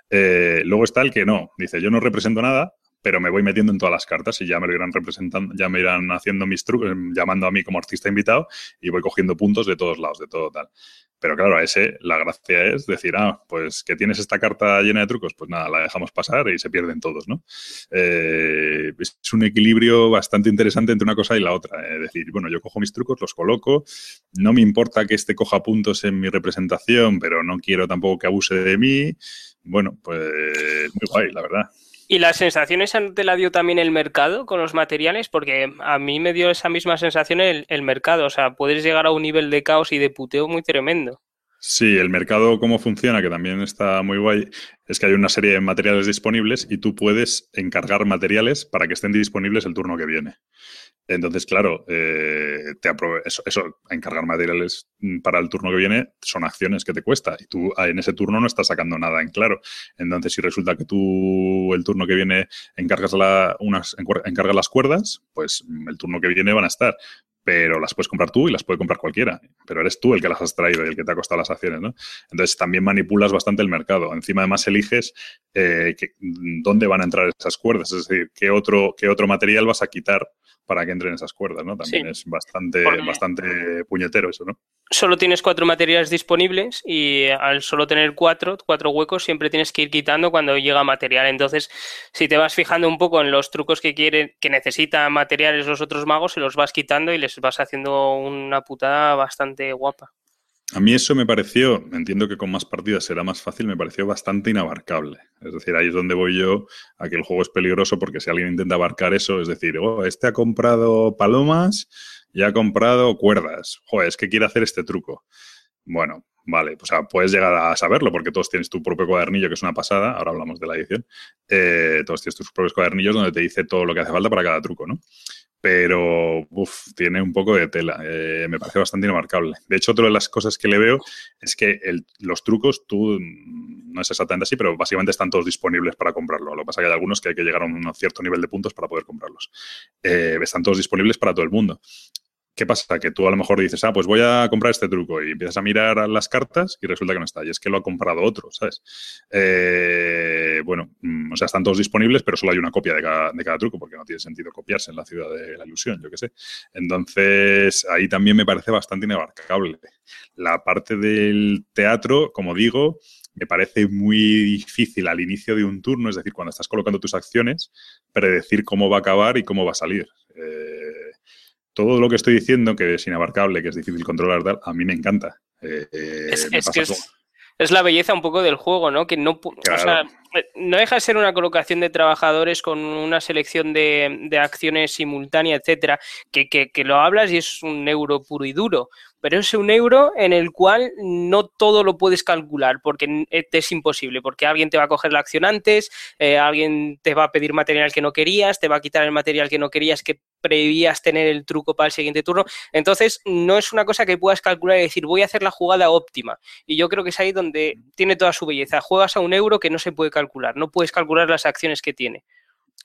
Eh, luego está el que no, dice, yo no represento nada, pero me voy metiendo en todas las cartas y ya me lo irán representando, ya me irán haciendo mis trucos, em, llamando a mí como artista invitado y voy cogiendo puntos de todos lados, de todo tal. Pero claro, a ese la gracia es decir, ah, pues que tienes esta carta llena de trucos, pues nada, la dejamos pasar y se pierden todos, ¿no? Eh, es un equilibrio bastante interesante entre una cosa y la otra. Es decir, bueno, yo cojo mis trucos, los coloco, no me importa que este coja puntos en mi representación, pero no quiero tampoco que abuse de mí. Bueno, pues muy guay, la verdad. ¿Y las sensaciones te la dio también el mercado con los materiales? Porque a mí me dio esa misma sensación el, el, mercado. O sea, puedes llegar a un nivel de caos y de puteo muy tremendo. Sí, el mercado, cómo funciona, que también está muy guay, es que hay una serie de materiales disponibles y tú puedes encargar materiales para que estén disponibles el turno que viene. Entonces, claro, eh, te eso, eso, encargar materiales para el turno que viene son acciones que te cuesta y tú en ese turno no estás sacando nada en claro. Entonces, si resulta que tú el turno que viene encargas, la, unas, encargas las cuerdas, pues el turno que viene van a estar pero las puedes comprar tú y las puede comprar cualquiera. Pero eres tú el que las has traído y el que te ha costado las acciones, ¿no? Entonces también manipulas bastante el mercado. Encima además eliges eh, dónde van a entrar esas cuerdas, es decir, qué otro, qué otro material vas a quitar para que entren esas cuerdas, ¿no? También es bastante, bastante puñetero eso, ¿no? Solo tienes cuatro materiales disponibles y al solo tener cuatro, cuatro huecos, siempre tienes que ir quitando cuando llega material. Entonces, si te vas fijando un poco en los trucos que quieren, que necesitan materiales los otros magos, se los vas quitando y les vas haciendo una putada bastante guapa. A mí eso me pareció, entiendo que con más partidas será más fácil, me pareció bastante inabarcable. Es decir, ahí es donde voy yo a que el juego es peligroso porque si alguien intenta abarcar eso, es decir, oh, este ha comprado palomas y ha comprado cuerdas. Joder, es que quiere hacer este truco. Bueno, Vale, o sea, puedes llegar a saberlo porque todos tienes tu propio cuadernillo, que es una pasada, ahora hablamos de la edición, eh, todos tienes tus propios cuadernillos donde te dice todo lo que hace falta para cada truco, ¿no? Pero, uff, tiene un poco de tela, eh, me parece bastante inamarcable. De hecho, otra de las cosas que le veo es que los trucos, tú, mm, no es exactamente así, pero básicamente están todos disponibles para comprarlo. Lo que pasa es que hay algunos que hay que llegar a un cierto nivel de puntos para poder comprarlos. Eh, están todos disponibles para todo el mundo. ¿Qué pasa? Que tú a lo mejor dices, ah, pues voy a comprar este truco y empiezas a mirar las cartas y resulta que no está. Y es que lo ha comprado otro, ¿sabes? Eh, bueno, mm, o sea, están todos disponibles, pero solo hay una copia de cada, truco porque no tiene sentido copiarse en la ciudad de la ilusión, yo qué sé. Entonces, ahí también me parece bastante inabarcable. La parte del teatro, como digo, me parece muy difícil al inicio de un turno, es decir, cuando estás colocando tus acciones, predecir cómo va a acabar y cómo va a salir. Eh, todo lo que estoy diciendo, que es inabarcable, que es difícil controlar, a mí me encanta. Eh, es, que es, la belleza un poco del juego, ¿no? Que no, eh, no deja de ser una colocación de trabajadores con una selección de, acciones simultánea, etcétera, que, que, que, lo hablas y es un euro puro y duro pero es un euro en el cual no todo lo puedes calcular porque es imposible, porque alguien te va a coger la acción antes, eh, alguien te va a pedir material que no querías, te va a quitar el material que no querías que prevías tener el truco para el siguiente turno. Entonces, no es una cosa que puedas calcular y decir, voy a hacer la jugada óptima. Y yo creo que es ahí donde tiene toda su belleza. Juegas a un euro que no se puede calcular, no puedes calcular las acciones que tiene.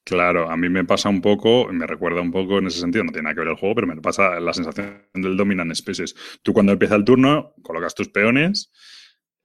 Claro, a mí me pasa un poco, me recuerda un poco en ese sentido, no tiene nada que ver el juego, pero me pasa la sensación del dominant species. Tú cuando empieza el turno, colocas tus peones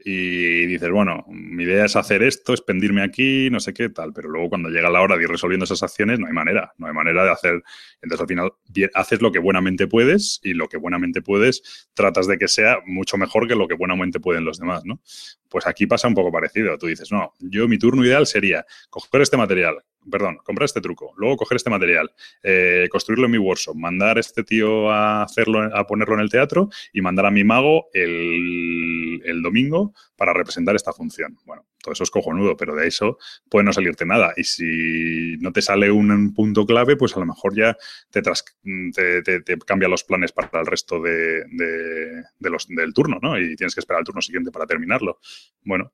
y dices, bueno, mi idea es hacer esto, expendirme aquí, no sé qué, tal, pero luego cuando llega la hora de ir resolviendo esas acciones, no hay manera, no hay manera de hacer. Entonces al final haces lo que buenamente puedes y lo que buenamente puedes tratas de que sea mucho mejor que lo que buenamente pueden los demás, ¿no? Pues aquí pasa un poco parecido. Tú dices, no, yo mi turno ideal sería coger este material, perdón, comprar este truco, luego coger este material, eh, construirlo en mi workshop, mandar a este tío a hacerlo, a ponerlo en el teatro y mandar a mi mago el, el domingo para representar esta función. Bueno, todo eso es cojonudo, pero de eso puede no salirte nada. Y si no te sale un punto clave, pues a lo mejor ya te, te, cambia los planes para el resto de, de, los, del turno, ¿no? Y tienes que esperar al turno siguiente para terminarlo. Bueno,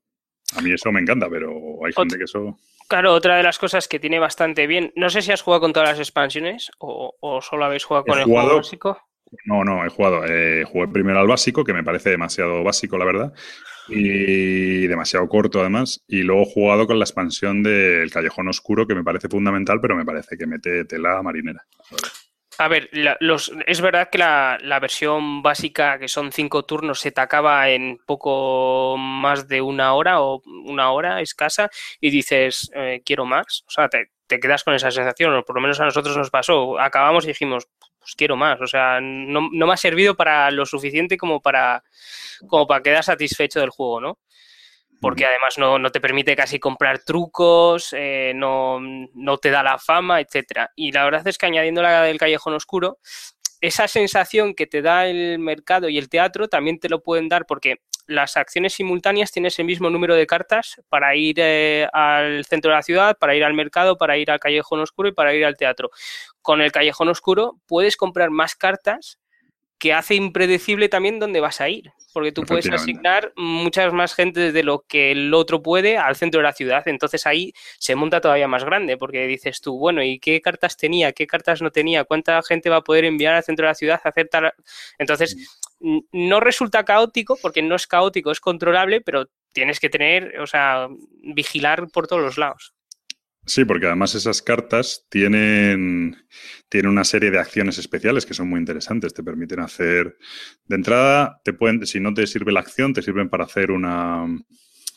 a mí eso me encanta, pero hay gente que eso... Claro, otra de las cosas que tiene bastante bien, no sé si has jugado con todas las expansiones o, solo habéis jugado con el juego básico. No, no, he jugado. Eh, jugué primero al básico, que me parece demasiado básico, la verdad, y demasiado corto además. Y luego he jugado con la expansión del Callejón Oscuro, que me parece fundamental, pero me parece que mete tela marinera. A ver, los, es verdad que la, versión básica, que son cinco turnos, se te acaba en poco más de una hora o una hora escasa y dices, eh, quiero más. O sea, te, quedas con esa sensación, o por lo menos a nosotros nos pasó. Acabamos y dijimos, pues quiero más. O sea, no, no me ha servido para lo suficiente como para, como para quedar satisfecho del juego, ¿no? Porque además no, te permite casi comprar trucos, eh, no, te da la fama, etcétera. Y la verdad es que añadiendo la del callejón oscuro, esa sensación que te da el mercado y el teatro también te lo pueden dar porque las acciones simultáneas tienes el mismo número de cartas para ir eh, al centro de la ciudad, para ir al mercado, para ir al callejón oscuro y para ir al teatro. Con el callejón oscuro puedes comprar más cartas que hace impredecible también dónde vas a ir, porque tú puedes asignar muchas más gente de lo que el otro puede al centro de la ciudad, entonces ahí se monta todavía más grande, porque dices tú, bueno, ¿y qué cartas tenía? ¿Qué cartas no tenía? ¿Cuánta gente va a poder enviar al centro de la ciudad a hacer tal? Entonces, mm. no resulta caótico, porque no es caótico, es controlable, pero tienes que tener, o sea, vigilar por todos los lados. Sí, porque además esas cartas tienen, una serie de acciones especiales que son muy interesantes. Te permiten hacer, de entrada, te pueden, si no te sirve la acción, te sirven para hacer una,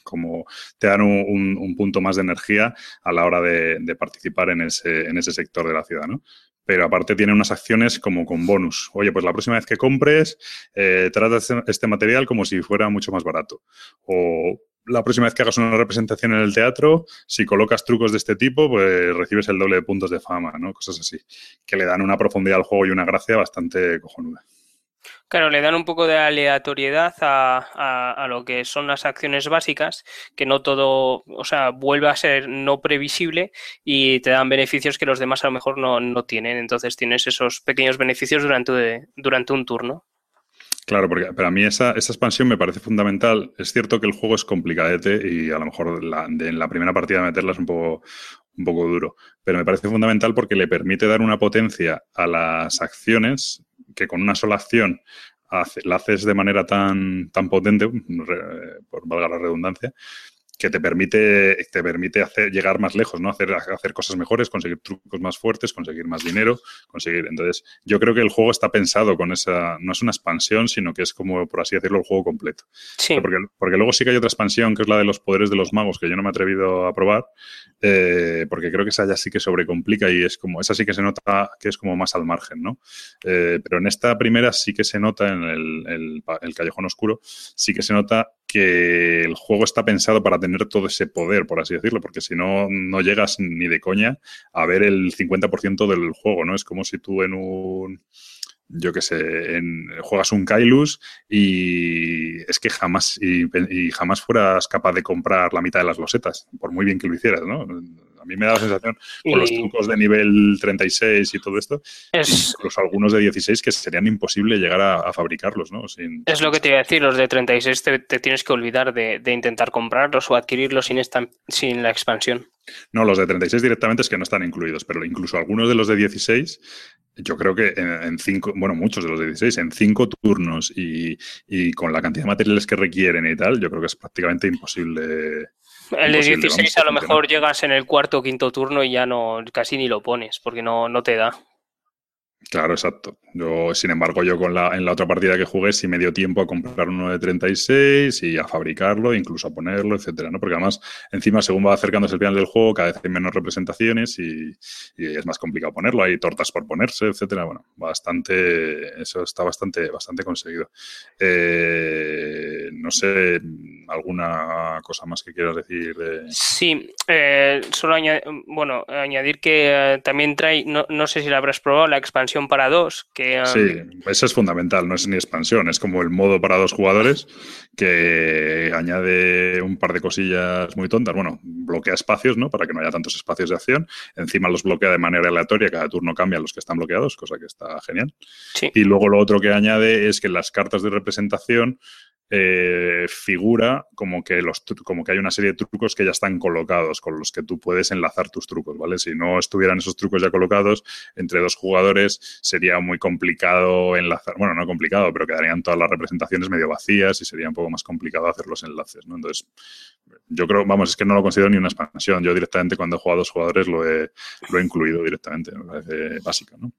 como te dan un, punto más de energía a la hora de, participar en ese, en ese sector de la ciudad, ¿no? Pero aparte tiene unas acciones como con bonus. Oye, pues la próxima vez que compres, eh, trata este material como si fuera mucho más barato. O la próxima vez que hagas una representación en el teatro, si colocas trucos de este tipo, pues recibes el doble de puntos de fama, ¿no? Cosas así, que le dan una profundidad al juego y una gracia bastante cojonuda. Claro, le dan un poco de aleatoriedad a, lo que son las acciones básicas, que no todo, o sea, vuelve a ser no previsible y te dan beneficios que los demás a lo mejor no, no tienen. Entonces tienes esos pequeños beneficios durante, durante un turno. Claro, porque para mí esa, esa, expansión me parece fundamental. Es cierto que el juego es complicadete y a lo mejor en la primera partida meterla es un poco, un poco duro, pero me parece fundamental porque le permite dar una potencia a las acciones que con una sola acción hace, la haces de manera tan, tan potente, por valga la redundancia, que te permite, te permite hacer, llegar más lejos, ¿no? Hacer, hacer cosas mejores, conseguir trucos más fuertes, conseguir más dinero, conseguir. Entonces, yo creo que el juego está pensado con esa. No es una expansión, sino que es como, por así decirlo, el juego completo. Sí. Porque, porque luego sí que hay otra expansión, que es la de los poderes de los magos, que yo no me he atrevido a probar, eh, porque creo que esa ya sí que sobrecomplica y es como. Esa sí que se nota que es como más al margen, ¿no? Eh, pero en esta primera sí que se nota, en el, el, el Callejón Oscuro, sí que se nota que el juego está pensado para tener todo ese poder, por así decirlo, porque si no, no llegas ni de coña a ver el 50% del juego, ¿no? Es como si tú en un, yo qué sé, en, juegas un Kailus y es que jamás, y, y, jamás fueras capaz de comprar la mitad de las losetas, por muy bien que lo hicieras, ¿no? A mí me da la sensación, con los trucos de nivel 36 y todo esto, es... incluso algunos de 16, que serían imposible llegar a, a fabricarlos, ¿no? Sin, es lo que te iba a decir, los de 36 te, te tienes que olvidar de, de, intentar comprarlos o adquirirlos sin, esta, sin la expansión. No, los de 36 directamente es que no están incluidos, pero incluso algunos de los de 16, yo creo que en, en cinco, bueno, muchos de los de 16, en cinco turnos y, y, con la cantidad de materiales que requieren y tal, yo creo que es prácticamente imposible. El de 16 a lo mejor llegas en el cuarto o quinto turno y ya no, casi ni lo pones, porque no, no te da. Claro, exacto. Yo, sin embargo, yo con la, en la otra partida que jugué sí me dio tiempo a comprar uno de 36 y a fabricarlo, incluso a ponerlo, etcétera, ¿no? Porque además, encima, según va acercándose el final del juego, cada vez hay menos representaciones y, es más complicado ponerlo. Hay tortas por ponerse, etcétera. Bueno, bastante, eso está bastante, bastante conseguido. Eh, no sé, ¿alguna cosa más que quieras decir? De... Sí, eh, solo añadir, bueno, añadir que eh, también trae, no, no sé si la habrás probado, la expansión para dos. Que, um... Sí, eso es fundamental, no es ni expansión, es como el modo para dos jugadores que añade un par de cosillas muy tontas. Bueno, bloquea espacios, ¿no? Para que no haya tantos espacios de acción. Encima los bloquea de manera aleatoria, cada turno cambia los que están bloqueados, cosa que está genial. Sí. Y luego lo otro que añade es que las cartas de representación eh, figura como que, los, como que hay una serie de trucos que ya están colocados, con los que tú puedes enlazar tus trucos, ¿vale? Si no estuvieran esos trucos ya colocados, entre dos jugadores sería muy complicado enlazar, bueno, no complicado, pero quedarían todas las representaciones medio vacías y sería un poco más complicado hacer los enlaces, ¿no? Entonces, yo creo, vamos, es que no lo considero ni una expansión. Yo directamente cuando he jugado a dos jugadores lo he, lo he incluido directamente, me parece básico, ¿no?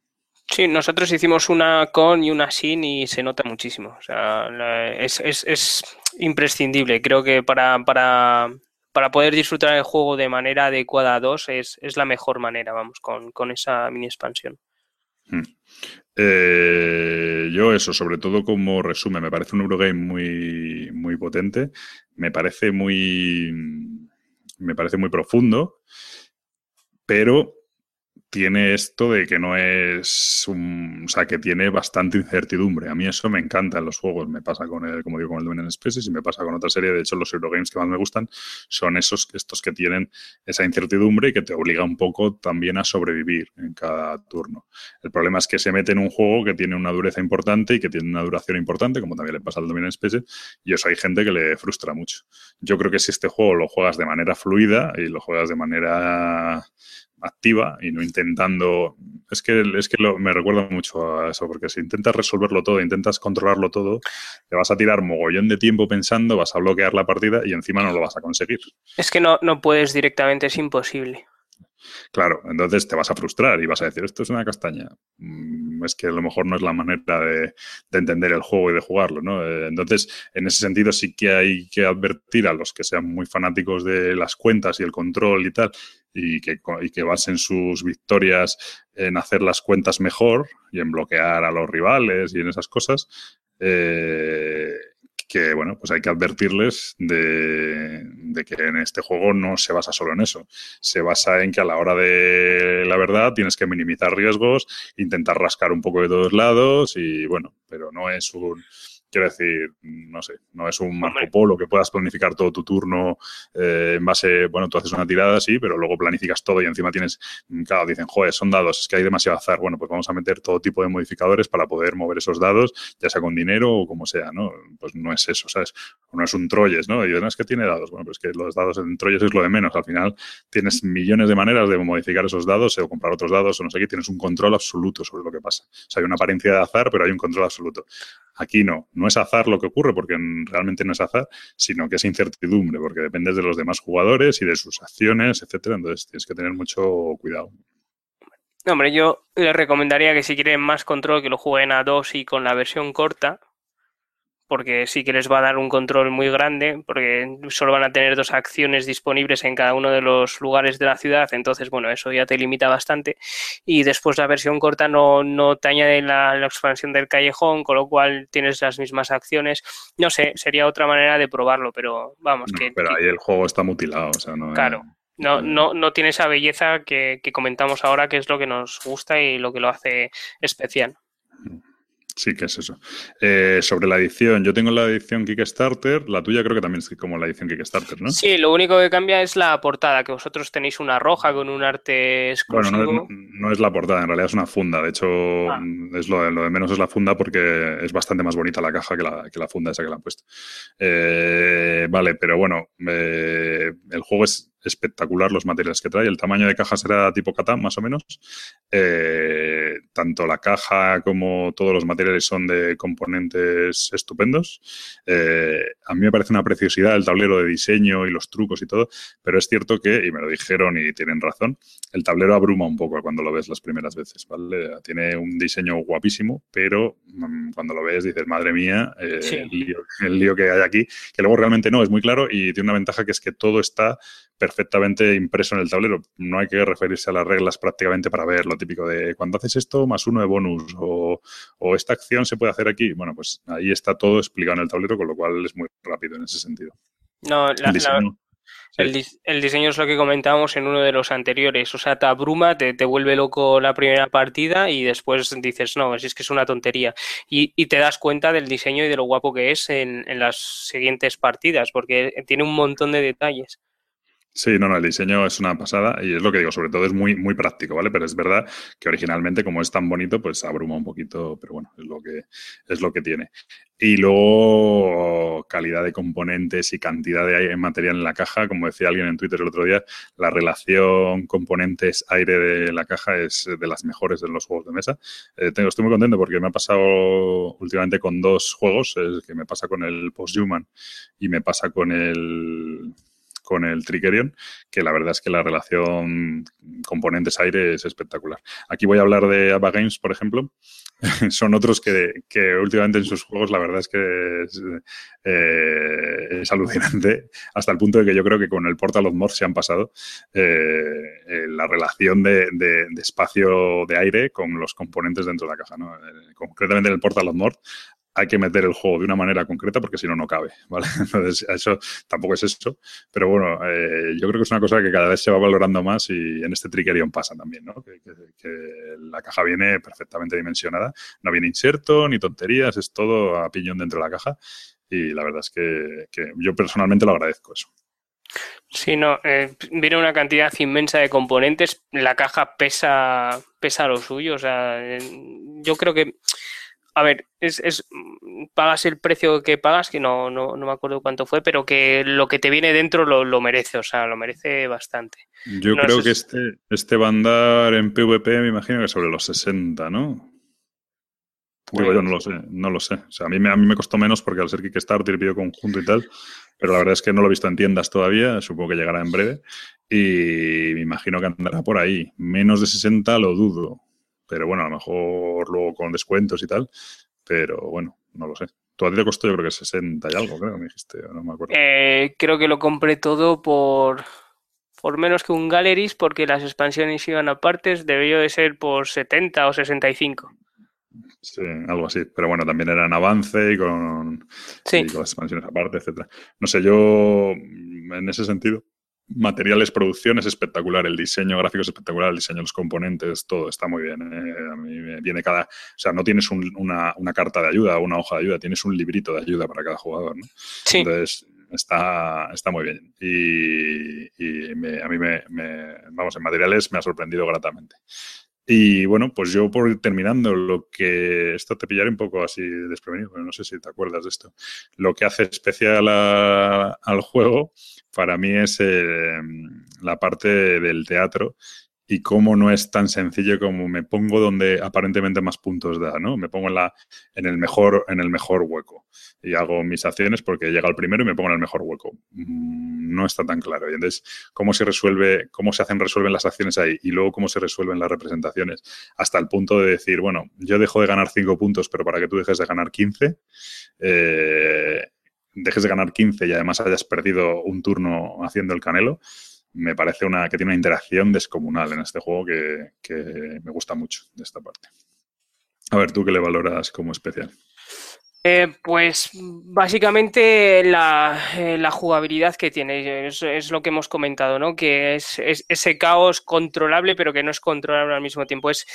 Sí, nosotros hicimos una con y una sin y se nota muchísimo. O sea, es, es, es imprescindible. Creo que para, para, para, poder disfrutar el juego de manera adecuada a dos es, es la mejor manera, vamos, con, con esa mini expansión. Hmm. Eh, yo eso, sobre todo como resumen, me parece un Eurogame muy, muy potente, me parece muy, me parece muy profundo, pero tiene esto de que no es un, o sea, que tiene bastante incertidumbre. A mí eso me encanta en los juegos. Me pasa con el, como digo, con el Dominion Species y me pasa con otra serie. De hecho, los Eurogames que más me gustan son esos, estos que tienen esa incertidumbre y que te obliga un poco también a sobrevivir en cada turno. El problema es que se mete en un juego que tiene una dureza importante y que tiene una duración importante, como también le pasa al Dominion Species, y eso hay gente que le frustra mucho. Yo creo que si este juego lo juegas de manera fluida y lo juegas de manera activa y no intentando. Es que, es que lo, me recuerda mucho a eso, porque si intentas resolverlo todo, intentas controlarlo todo, te vas a tirar mogollón de tiempo pensando, vas a bloquear la partida y encima no lo vas a conseguir. Es que no, no puedes directamente, es imposible. Claro, entonces te vas a frustrar y vas a decir, esto es una castaña. Es que a lo mejor no es la manera de, de entender el juego y de jugarlo, ¿no? Entonces, en ese sentido sí que hay que advertir a los que sean muy fanáticos de las cuentas y el control y tal, y que, y que basen sus victorias en hacer las cuentas mejor y en bloquear a los rivales y en esas cosas, eh, que bueno, pues hay que advertirles de, de, que en este juego no se basa solo en eso. Se basa en que a la hora de la verdad tienes que minimizar riesgos, intentar rascar un poco de todos lados y bueno, pero no es un Quiero decir, no sé, no es un Marco Polo que puedas planificar todo tu turno eh, en base, bueno, tú haces una tirada, sí, pero luego planificas todo y encima tienes, claro, dicen, joder, son dados, es que hay demasiado azar. Bueno, pues vamos a meter todo tipo de modificadores para poder mover esos dados, ya sea con dinero o como sea, ¿no? Pues no es eso, ¿sabes? no es un Troyes, ¿no? Y no es que tiene dados. Bueno, pues que los dados en Troyes es lo de menos. Al final tienes millones de maneras de modificar esos dados o comprar otros dados o no sé qué, tienes un control absoluto sobre lo que pasa. O sea, hay una apariencia de azar, pero hay un control absoluto. Aquí no, no es azar lo que ocurre, porque realmente no es azar, sino que es incertidumbre, porque dependes de los demás jugadores y de sus acciones, etcétera. Entonces tienes que tener mucho cuidado. Hombre, yo les recomendaría que si quieren más control, que lo jueguen a dos y con la versión corta, porque sí que les va a dar un control muy grande, porque solo van a tener dos acciones disponibles en cada uno de los lugares de la ciudad, entonces, bueno, eso ya te limita bastante. Y después la versión corta no, no te añade la, expansión del callejón, con lo cual tienes las mismas acciones. No sé, sería otra manera de probarlo, pero vamos. que, pero ahí el juego está mutilado, o sea, no. Claro. No, no, no tiene esa belleza que, que comentamos ahora, que es lo que nos gusta y lo que lo hace especial. Sí, que es eso. Eh, sobre la edición, yo tengo la edición Kickstarter, la tuya creo que también es como la edición Kickstarter, ¿no? Sí, lo único que cambia es la portada, que vosotros tenéis una roja con un arte exclusivo. Bueno, no, es la portada, en realidad es una funda. De hecho, ah. es lo, de menos es la funda porque es bastante más bonita la caja que la, que la funda esa que la han puesto. Eh, vale, pero bueno, eh, el juego es espectacular los materiales que trae. El tamaño de caja será tipo Catán, más o menos. Eh, tanto la caja como todos los materiales son de componentes estupendos. Eh, a mí me parece una preciosidad el tablero de diseño y los trucos y todo, pero es cierto que, y me lo dijeron y tienen razón, el tablero abruma un poco cuando lo ves las primeras veces, ¿vale? Tiene un diseño guapísimo, pero mm, cuando lo ves dices, madre mía, eh, el lío que hay aquí, que luego realmente no, es muy claro y tiene una ventaja que es que todo está perfectamente impreso en el tablero. No hay que referirse a las reglas prácticamente para ver lo típico de cuando haces esto más uno de bonus o, esta acción se puede hacer aquí. Bueno, pues ahí está todo explicado en el tablero, con lo cual es muy rápido en ese sentido. No, el, diseño, es lo que comentábamos en uno de los anteriores. O sea, te abruma, te, te, vuelve loco la primera partida y después dices, no, es que es una tontería. Y, y te das cuenta del diseño y de lo guapo que es en, en las siguientes partidas, porque tiene un montón de detalles. Sí, no, no, el diseño es una pasada y es lo que digo, sobre todo es muy, muy práctico, ¿vale? Pero es verdad que originalmente, como es tan bonito, pues abruma un poquito, pero bueno, es lo que, es lo que tiene. Y luego, calidad de componentes y cantidad de material en la caja, como decía alguien en Twitter el otro día, la relación componentes-aire de la caja es de las mejores en los juegos de mesa. Eh, tengo, estoy muy contento porque me ha pasado últimamente con dos juegos, que me pasa con el Posthuman y me pasa con el con el Trickerion, que la verdad es que la relación componentes-aire es espectacular. Aquí voy a hablar de Abba Games, por ejemplo. Son otros que, últimamente en sus juegos la verdad es que es, eh, alucinante, hasta el punto de que yo creo que con el Portal of Morph se han pasado eh, eh, la relación de, espacio de aire con los componentes dentro de la caja. concretamente en el Portal of Morph hay que meter el juego de una manera concreta porque si no, no cabe, ¿vale? Entonces, eso tampoco es eso. Pero bueno, eh, yo creo que es una cosa que cada vez se va valorando más y en este Trickerion pasa también, ¿no? Que, la caja viene perfectamente dimensionada, no viene inserto ni tonterías, es todo a piñón dentro de la caja y la verdad es que, yo personalmente lo agradezco eso. Sí, no, eh, viene una cantidad inmensa de componentes, la caja pesa, pesa lo suyo, o sea, yo creo que a ver, es, es, pagas el precio que pagas, que no, no, no, me acuerdo cuánto fue, pero que lo que te viene dentro lo, lo merece, o sea, lo merece bastante. Yo creo que este, este va a andar en PvP, me imagino que sobre los 60, ¿no? Digo, yo no lo sé, no lo sé. O sea, a mí, me, a mí me costó menos porque al ser Kickstarter pido conjunto y tal, pero la verdad es que no lo he visto en tiendas todavía, supongo que llegará en breve, y me imagino que andará por ahí. Menos de 60 lo dudo, pero bueno, a lo mejor luego con descuentos y tal, pero bueno, no lo sé. Tú a ti te costó yo creo que 60 y algo, creo, me dijiste, no me acuerdo. Eh, creo que lo compré todo por, por menos que un Galleries, porque las expansiones iban aparte, debió de ser por 70 o 65. Sí, algo así. Pero bueno, también era en avance y con, y con las expansiones aparte, etcétera. No sé, yo en ese sentido materiales, producción es espectacular, el diseño gráfico es espectacular, el diseño de los componentes, todo está muy bien. ¿eh? A mí me viene cada. O sea, no tienes una, carta de ayuda o una hoja de ayuda, tienes un librito de ayuda para cada jugador. ¿no? Sí. Entonces, está, está muy bien. Y, a mí me, vamos, en materiales me ha sorprendido gratamente. Y bueno, pues yo por ir terminando, lo que esto te pillaré un poco así desprevenido, pero no sé si te acuerdas de esto. Lo que hace especial al juego para mí es eh, la parte del teatro y cómo no es tan sencillo como me pongo donde aparentemente más puntos da, ¿no? Me pongo en, la, en, el, mejor, en el mejor hueco y hago mis acciones porque llega el primero y me pongo en el mejor hueco. Mm, no está tan claro. Y entonces, ¿cómo se resuelve, cómo se hacen, resuelven las acciones ahí? Y luego, ¿cómo se resuelven las representaciones? Hasta el punto de decir, bueno, yo dejo de ganar 5 puntos, pero para que tú dejes de ganar 15, eh, dejes de ganar 15 y además hayas perdido un turno haciendo el canelo, me parece una que tiene una interacción descomunal en este juego que, me gusta mucho de esta parte. A ver, ¿tú qué le valoras como especial? Eh, pues básicamente la, eh, jugabilidad que tiene es, lo que hemos comentado, ¿no? Que es, ese caos controlable, pero que no es controlable al mismo tiempo. Es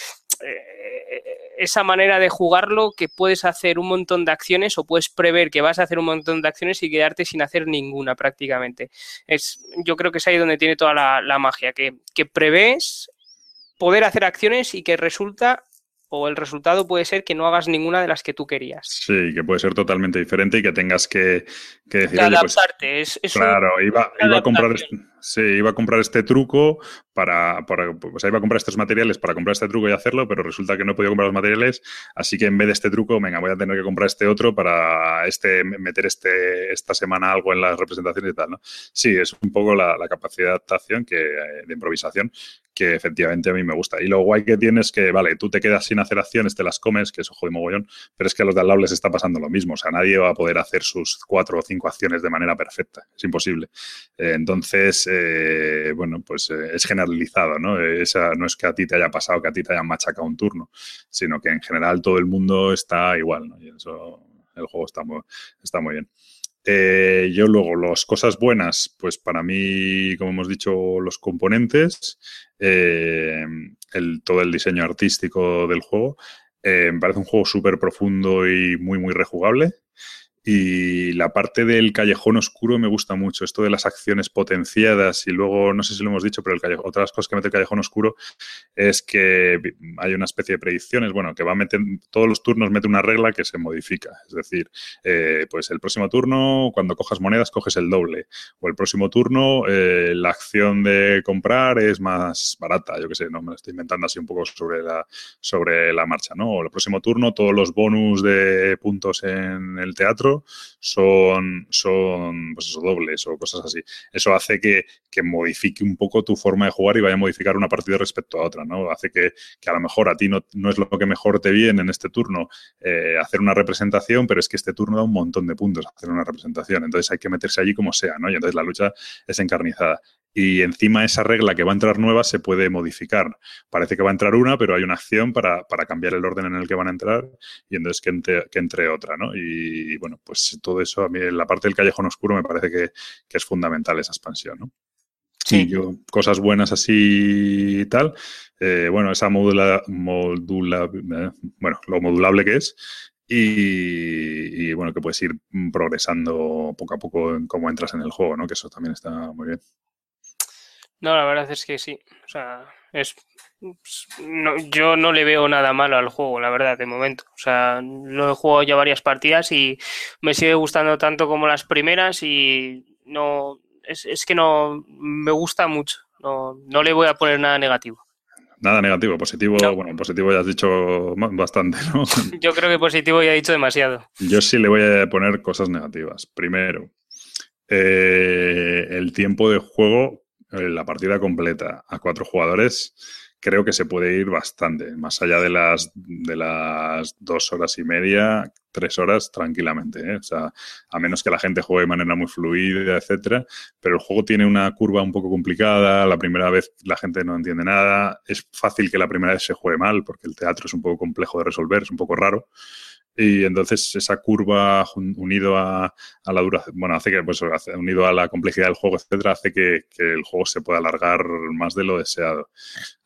eh, esa manera de jugarlo que puedes hacer un montón de acciones o puedes prever que vas a hacer un montón de acciones y quedarte sin hacer ninguna prácticamente. Es, yo creo que es ahí donde tiene toda la, magia, que, que prevés poder hacer acciones y que resulta o el resultado puede ser que no hagas ninguna de las que tú querías. Sí, que puede ser totalmente diferente y que tengas que, que decir. Pues adaptarte. es, claro, iba, iba, a comprar, sí, iba a comprar este truco para, para o sea, iba a comprar estos materiales para comprar este truco y hacerlo, pero resulta que no he podido comprar los materiales, así que en vez de este truco, venga, voy a tener que comprar este otro para este, meter este, esta semana algo en las representaciones y tal, ¿no? Sí, es un poco la, capacidad de adaptación, que, de improvisación, que efectivamente a mí me gusta. Y lo guay que tienes es que, vale, tú te quedas sin hacer acciones, te las comes, que eso jode mogollón, pero es que a los de al lado les está pasando lo mismo. O sea, nadie va a poder hacer sus cuatro o cinco acciones de manera perfecta. Es imposible. Eh, entonces, eh, bueno, pues eh, es generalizado, ¿no? Esa, no es que a ti te haya pasado, que a ti te hayan machacado un turno, sino que en general todo el mundo está igual, ¿no? Y eso, el juego está muy, está muy bien. Yo luego, las cosas buenas, pues para mí, como hemos dicho, los componentes, el, todo el diseño artístico del juego. me parece un juego súper profundo y muy, muy rejugable. Y la parte del callejón oscuro me gusta mucho, esto de las acciones potenciadas y luego, no sé si lo hemos dicho, pero el otras cosas que mete el callejón oscuro es que hay una especie de predicciones, bueno, que va a todos los turnos mete una regla que se modifica, es decir, eh, pues el próximo turno, cuando cojas monedas, coges el doble, o el próximo turno, eh, la acción de comprar es más barata, yo qué sé, no me lo estoy inventando así un poco sobre la, sobre la marcha, ¿no? O el próximo turno, todos los bonus de puntos en el teatro son, son pues dobles o cosas así. Eso hace que, modifique un poco tu forma de jugar y vaya a modificar una partida respecto a otra, ¿no? Hace que, a lo mejor a ti no, no, es lo que mejor te viene en este turno eh, hacer una representación, pero es que este turno da un montón de puntos hacer una representación. Entonces hay que meterse allí como sea, ¿no? Y entonces la lucha es encarnizada y encima esa regla que va a entrar nueva se puede modificar. Parece que va a entrar una, pero hay una acción para, cambiar el orden en el que van a entrar y entonces que entre, otra, ¿no? Y, bueno, pues todo eso a mí en la parte del callejón oscuro me parece que, es fundamental esa expansión, ¿no? Sí. yo, cosas buenas así y tal. Eh, bueno, esa modula, modula, eh, bueno, lo modulable que es y, y, bueno, que puedes ir progresando poco a poco en cómo entras en el juego, ¿no? Que eso también está muy bien. No, la verdad es que sí. O sea, es. yo no le veo nada malo al juego, la verdad, de momento. O sea, lo he jugado ya varias partidas y me sigue gustando tanto como las primeras y no. Es, que no. Me gusta mucho. No, no le voy a poner nada negativo. Nada negativo, positivo, bueno, positivo ya has dicho bastante, ¿no? Yo creo que positivo ya he dicho demasiado. Yo sí le voy a poner cosas negativas. Primero, eh, el tiempo de juego la partida completa a cuatro jugadores, creo que se puede ir bastante, más allá de las, de las dos horas y media, tres horas tranquilamente. ¿eh? O sea, a menos que la gente juegue de manera muy fluida, etcétera. Pero el juego tiene una curva un poco complicada. La primera vez la gente no entiende nada. Es fácil que la primera vez se juegue mal, porque el teatro es un poco complejo de resolver, es un poco raro. Y entonces esa curva unido a, la duración, bueno, hace que, pues, unido a la complejidad del juego, etcétera, hace que, el juego se pueda alargar más de lo deseado.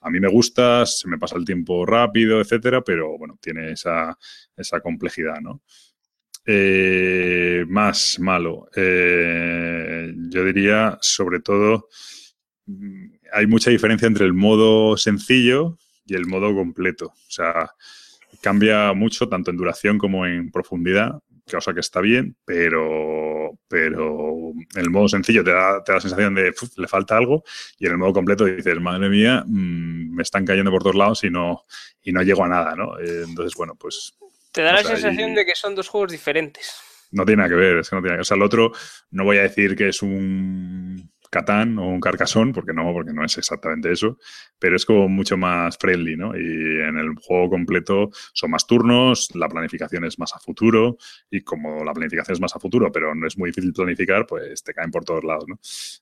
A mí me gusta, se me pasa el tiempo rápido, etcétera, pero bueno, tiene esa, esa complejidad, ¿no? Eh, más malo. Eh, yo diría, sobre todo, hay mucha diferencia entre el modo sencillo y el modo completo. O sea, cambia mucho tanto en duración como en profundidad, cosa que está bien, pero, pero en el modo sencillo te da, la sensación de le falta algo y en el modo completo dices, madre mía, mm, me están cayendo por todos lados y no, y no llego a nada, ¿no? Eh, entonces, bueno, pues te da la sensación de que son dos juegos diferentes. No tiene nada que ver, es que no tiene O sea, el otro no voy a decir que es un Catán o un Carcasón, porque no, porque no es exactamente eso, pero es como mucho más friendly, ¿no? Y en el juego completo son más turnos, la planificación es más a futuro, y como la planificación es más a futuro, pero no es muy difícil planificar, pues te caen por todos lados, ¿no?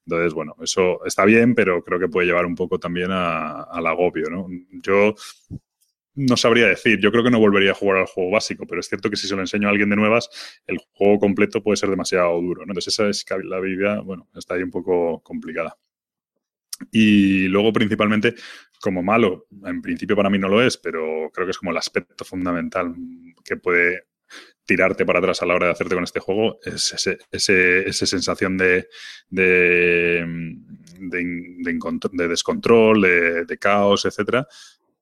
Entonces, bueno, eso está bien, pero creo que puede llevar un poco también al agobio, ¿no? Yo no sabría decir. Yo creo que no volvería a jugar al juego básico, pero es cierto que si se lo enseño a alguien de nuevas, el juego completo puede ser demasiado duro. ¿no? Entonces, esa es la bueno, está ahí un poco complicada. Y luego, principalmente, como malo, en principio para mí no lo es, pero creo que es como el aspecto fundamental que puede tirarte para atrás a la hora de hacerte con este juego, es ese, esa sensación de, de, de, descontrol, de, caos, etcétera,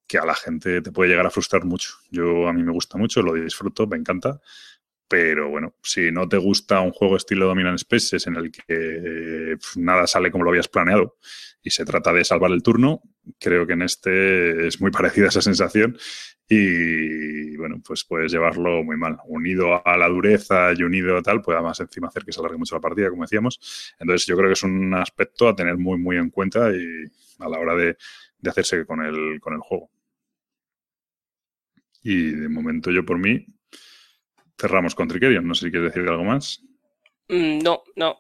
que a la gente te puede llegar a frustrar mucho. Yo a mí me gusta mucho, lo disfruto, me encanta. Pero bueno, si no te gusta un juego estilo Dominant Spaces en el que nada sale como lo habías planeado y se trata de salvar el turno, creo que en este es muy parecida esa sensación y bueno, pues puedes llevarlo muy mal. Unido a la dureza y unido a tal, puede además encima hacer que se alargue mucho la partida, como decíamos. Entonces yo creo que es un aspecto a tener muy, muy en cuenta y a la hora de, de hacerse con el, con el juego. Y de momento yo por mí cerramos con Trickerion. No sé si quieres decir algo más. Mm, no, no.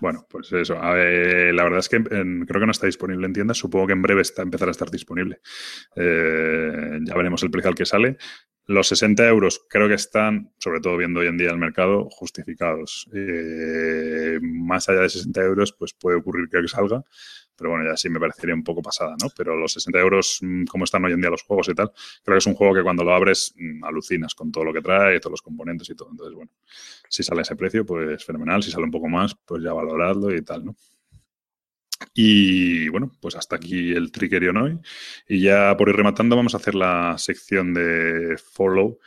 Bueno, pues eso. la verdad es que creo que no está disponible en tiendas. Supongo que en breve está, empezará a estar disponible. Eh, ya veremos el precio al que sale. Los 60 euros creo que están, sobre todo viendo hoy en día el mercado, justificados. Eh, más allá de 60 euros, pues puede ocurrir que salga pero bueno, ya sí me parecería un poco pasada, ¿no? Pero los 60 euros, mm, como están hoy en día los juegos y tal, creo que es un juego que cuando lo abres mm, alucinas con todo lo que trae, todos los componentes y todo. Entonces, bueno, si sale ese precio, pues fenomenal. Si sale un poco más, pues ya valorarlo y tal, ¿no? Y bueno, pues hasta aquí el Trickerion hoy. Y ya por ir rematando, vamos a hacer la sección de follow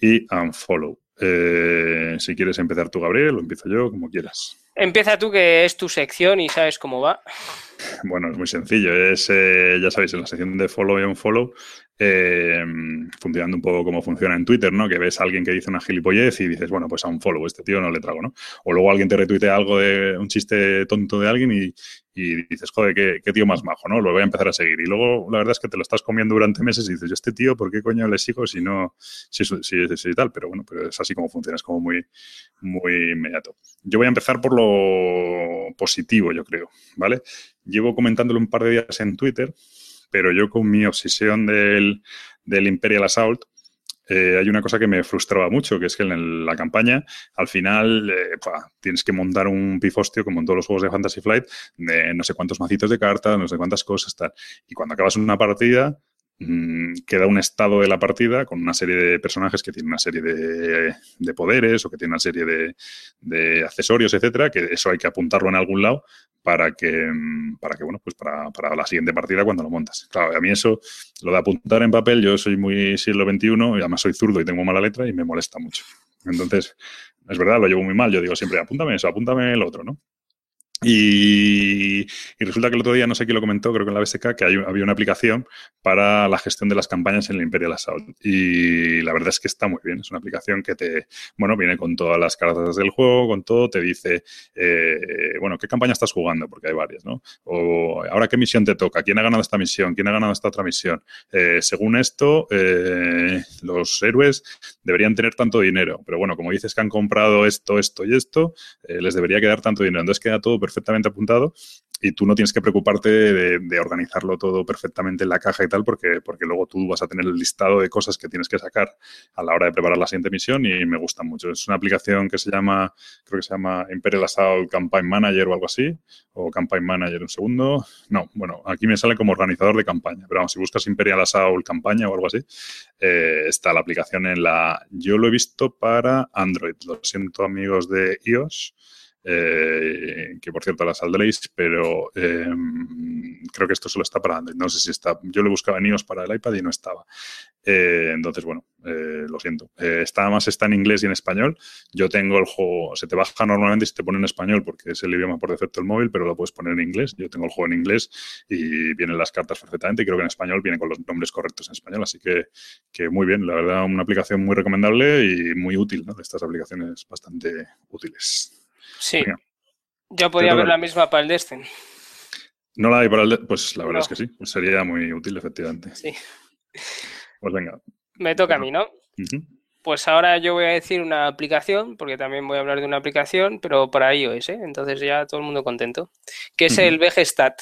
y unfollow. Eh, si quieres empezar tú, Gabriel, o empiezo yo, como quieras. Empieza tú, que es tu sección y sabes cómo va. Bueno, es muy sencillo. Es, eh, ya sabéis, en la sección de follow y unfollow, eh, funcionando un poco como funciona en Twitter, ¿no? Que ves a alguien que dice una gilipollez y dices, bueno, pues a un follow, este tío no le trago, ¿no? O luego alguien te retuitea algo de un chiste tonto de alguien y, dices, joder, qué, tío más majo, ¿no? Lo voy a empezar a seguir. Y luego la verdad es que te lo estás comiendo durante meses y dices, yo este tío, ¿por qué coño le sigo si no, si, si, si, tal? Pero bueno, pero es así como funciona, es como muy, muy inmediato. Yo voy a empezar por lo positivo, yo creo, ¿vale? Llevo comentándolo un par de días en Twitter pero yo con mi obsesión del, Imperial Assault, eh, hay una cosa que me frustraba mucho, que es que en la campaña, al final, eh, tienes que montar un pifostio, como en todos los juegos de Fantasy Flight, de no sé cuántos macitos de cartas, no sé cuántas cosas, tal. Y cuando acabas una partida, queda un estado de la partida con una serie de personajes que tienen una serie de, poderes o que tienen una serie de, de, accesorios, etcétera, que eso hay que apuntarlo en algún lado para que, mm, para que bueno, pues para, para, la siguiente partida cuando lo montas. Claro, a mí eso, lo de apuntar en papel, yo soy muy siglo XXI y además soy zurdo y tengo mala letra y me molesta mucho. Entonces, es verdad, lo llevo muy mal. Yo digo siempre, apúntame eso, apúntame el otro, ¿no? Y, resulta que el otro día, no sé quién lo comentó, creo que en la BSK, que había una aplicación para la gestión de las campañas en el Imperial Assault. Y la verdad es que está muy bien. Es una aplicación que te, bueno, viene con todas las cartas del juego, con todo, te dice, eh, bueno, ¿qué campaña estás jugando? Porque hay varias, ¿no? O ahora qué misión te toca, quién ha ganado esta misión, quién ha ganado esta otra misión. Eh, según esto, eh, los héroes deberían tener tanto dinero. Pero bueno, como dices que han comprado esto, esto y esto, les debería quedar tanto dinero. Entonces queda todo perfectamente apuntado y tú no tienes que preocuparte de, organizarlo todo perfectamente en la caja y tal, porque, porque luego tú vas a tener el listado de cosas que tienes que sacar a la hora de preparar la siguiente misión y me gusta mucho. Es una aplicación que se llama, creo que se llama Imperial Assault Campaign Manager o algo así, o Campaign Manager un segundo. No, bueno, aquí me sale como organizador de campaña, pero vamos, si buscas Imperial Assault Campaña o algo así, eh, está la aplicación en la... Yo lo he visto para Android, lo siento amigos de iOS. Eh, que por cierto la saldréis, pero em, creo que esto solo está para Android. No sé si está. Yo le buscaba en iOS para el iPad y no estaba. Eh, entonces, bueno, eh, lo siento. está más está en inglés y en español. Yo tengo el juego, se te baja normalmente y se te pone en español porque es el idioma por defecto del móvil, pero lo puedes poner en inglés. Yo tengo el juego en inglés y vienen las cartas perfectamente y creo que en español viene con los nombres correctos en español. Así que muy bien, la verdad, una aplicación muy recomendable y muy útil, ¿no? Estas aplicaciones bastante útiles. Sí. Ya podía haber la misma para el Destiny. No la hay para el Destiny. Pues la verdad es que sí. Pues sería muy útil, efectivamente. Sí. Pues venga. Me toca a mí, ¿no? Pues ahora yo voy a decir una aplicación, porque también voy a hablar de una aplicación, pero para iOS, ¿eh? Entonces ya todo el mundo contento. Que es el VGStat,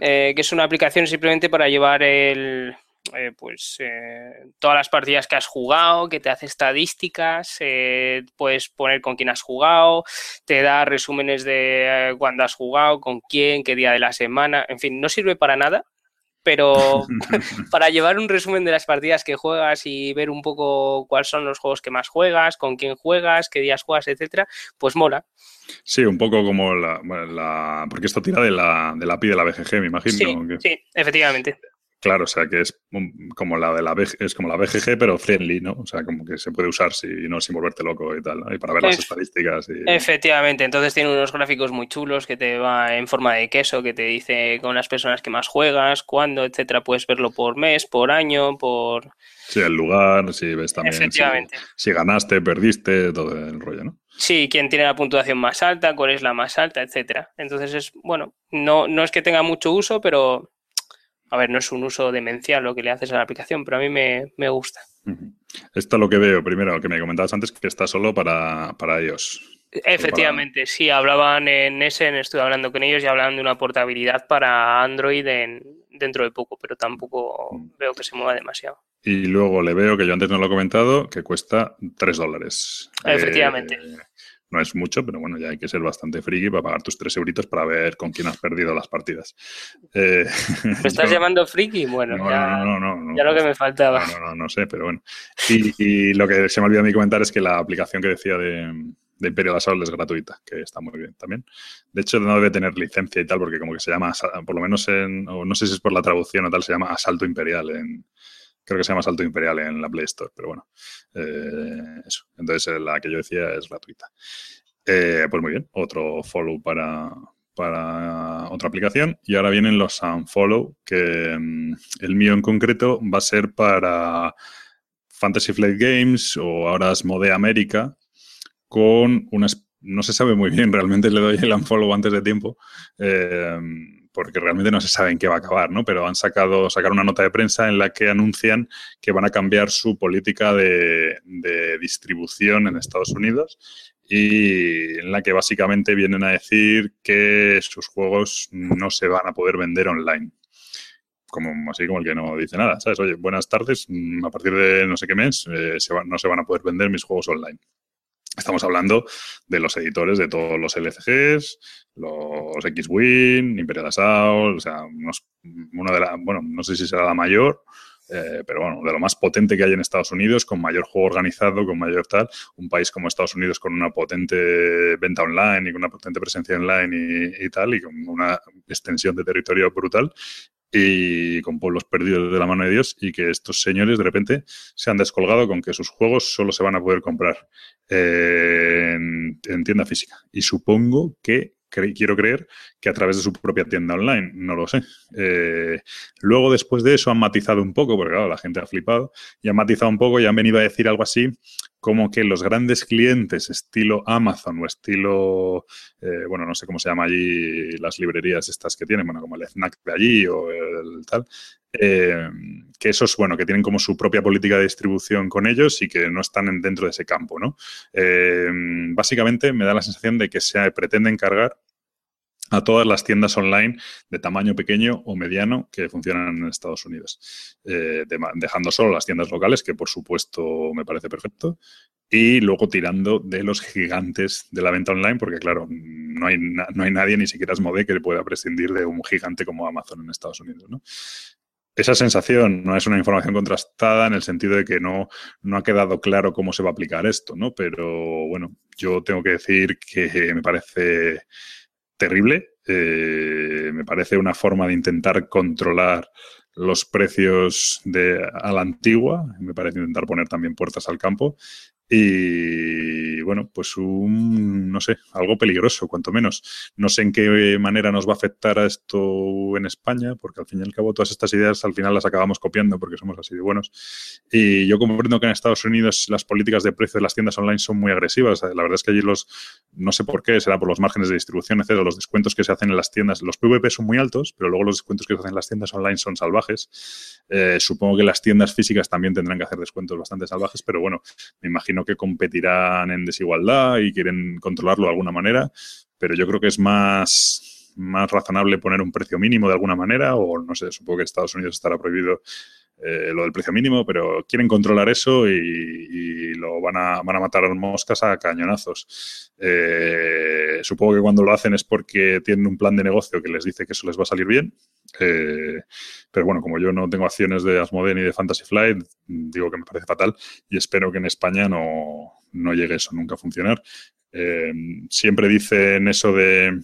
eh, que es una aplicación simplemente para llevar el, eh, pues eh, todas las partidas que has jugado, que te hace estadísticas, eh, puedes poner con quién has jugado, te da resúmenes de cuándo has jugado, con quién, qué día de la semana, en fin, no sirve para nada, pero para llevar un resumen de las partidas que juegas y ver un poco cuáles son los juegos que más juegas, con quién juegas, qué días juegas, etcétera, pues mola. Sí, un poco como la, porque esto tira de la, de la API de la BGG, me imagino. Sí, sí, efectivamente. Claro, o sea que es como la de la es como la BGG, pero friendly, ¿no? O sea, como que se puede usar si, no sin volverte loco y tal, ¿no? Y para ver las estadísticas. Y... Efectivamente, entonces tiene unos gráficos muy chulos que te va en forma de queso, que te dice con las personas que más juegas, cuándo, etcétera. Puedes verlo por mes, por año, por. Sí, el lugar, si ves también. Efectivamente. Si, ganaste, perdiste, todo el rollo, ¿no? Sí, quién tiene la puntuación más alta, cuál es la más alta, etcétera. Entonces es, bueno, no, no es que tenga mucho uso, pero a ver, no es un uso demencial lo que le haces a la aplicación, pero a mí me, gusta. Esto es lo que veo, primero, que me comentabas antes, que está solo para, para iOS. Efectivamente, sí, hablaban en Essen, estuve hablando con ellos y hablaban de una portabilidad para Android en, dentro de poco, pero tampoco mm. veo que se mueva demasiado. Y luego le veo, que yo antes no lo he comentado, que cuesta 3 dólares. Efectivamente. Eh, no es mucho, pero bueno, ya hay que ser bastante friki para pagar tus tres euritos para ver con quién has perdido las partidas. Eh, ¿Me estás llamando friki? Bueno, ya, no, no, ya lo que me faltaba. No, no, no, sé, pero bueno. Y, lo que se me olvidó a mí comentar es que la aplicación que decía de, de Imperial Assault es gratuita, que está muy bien también. De hecho, no debe tener licencia y tal, porque como que se llama, por lo menos en, no sé si es por la traducción o tal, se llama Asalto Imperial en, creo que se llama Salto Imperial en la Play Store, pero bueno, eh, eso. Entonces la que yo decía es gratuita. Eh, pues muy bien, otro follow para, para otra aplicación. Y ahora vienen los unfollow, que mm, el mío en concreto va a ser para Fantasy Flight Games o ahora es Mode América, con unas... No se sabe muy bien, realmente le doy el unfollow antes de tiempo. Eh, porque realmente no se sabe en qué va a acabar, ¿no? Pero han sacado sacar una nota de prensa en la que anuncian que van a cambiar su política de, distribución en Estados Unidos y en la que básicamente vienen a decir que sus juegos no se van a poder vender online. Como, así como el que no dice nada, ¿sabes? Oye, buenas tardes, mm, a partir de no sé qué mes eh, no se van a poder vender mis juegos online. Estamos hablando de los editores de todos los LCGs, los X-Wing, Imperial Assault, o sea, una de la, bueno, no sé si será la mayor, eh, pero bueno, de lo más potente que hay en Estados Unidos, con mayor juego organizado, con mayor tal, un país como Estados Unidos con una potente venta online y con una potente presencia online y tal, y con una extensión de territorio brutal, y con pueblos perdidos de la mano de Dios y que estos señores de repente se han descolgado con que sus juegos solo se van a poder comprar eh, en, tienda física. Y supongo que quiero creer que a través de su propia tienda online, no lo sé. Eh, luego, después de eso, han matizado un poco, porque claro, la gente ha flipado, y han matizado un poco y han venido a decir algo así como que los grandes clientes estilo Amazon o estilo, eh, bueno, no sé cómo se llama allí las librerías estas que tienen, bueno, como el snack de allí o el tal, eh, que esos, bueno, que tienen como su propia política de distribución con ellos y que no están dentro de ese campo, ¿no? básicamente me da la sensación de que se pretende encargar a todas las tiendas online de tamaño pequeño o mediano que funcionan en Estados Unidos, eh, dejando solo las tiendas locales, que por supuesto me parece perfecto, y luego tirando de los gigantes de la venta online, porque claro, no hay, no hay nadie, ni siquiera Asmodee, que pueda prescindir de un gigante como Amazon en Estados Unidos. Esa sensación no es una información contrastada en el sentido de que no, no ha quedado claro cómo se va a aplicar esto, ¿no? Pero bueno, yo tengo que decir que me parece terrible. Eh, me parece una forma de intentar controlar los precios de, a la antigua. Me parece intentar poner también puertas al campo. Y bueno, pues un, no sé, algo peligroso, cuanto menos. No sé en qué manera nos va a afectar a esto en España, porque al fin y al cabo todas estas ideas al final las acabamos copiando porque somos así de buenos. Y yo comprendo que en Estados Unidos las políticas de precio de las tiendas online son muy agresivas. La verdad es que allí los, no sé por qué, será por los márgenes de distribución, etcétera, los descuentos que se hacen en las tiendas. Los PVP son muy altos, pero luego los descuentos que se hacen en las tiendas online son salvajes. Eh, supongo que las tiendas físicas también tendrán que hacer descuentos bastante salvajes, pero bueno, me imagino que competirán en desigualdad y quieren controlarlo de alguna manera, pero yo creo que es más, más razonable poner un precio mínimo de alguna manera, o no sé, supongo que Estados Unidos estará prohibido eh, lo del precio mínimo, pero quieren controlar eso y, lo van a, van a matar a moscas a cañonazos. Eh, supongo que cuando lo hacen es porque tienen un plan de negocio que les dice que eso les va a salir bien. Eh, pero bueno, como yo no tengo acciones de Asmodee ni de Fantasy Flight, digo que me parece fatal y espero que en España no, no llegue eso nunca a funcionar. siempre dicen eso de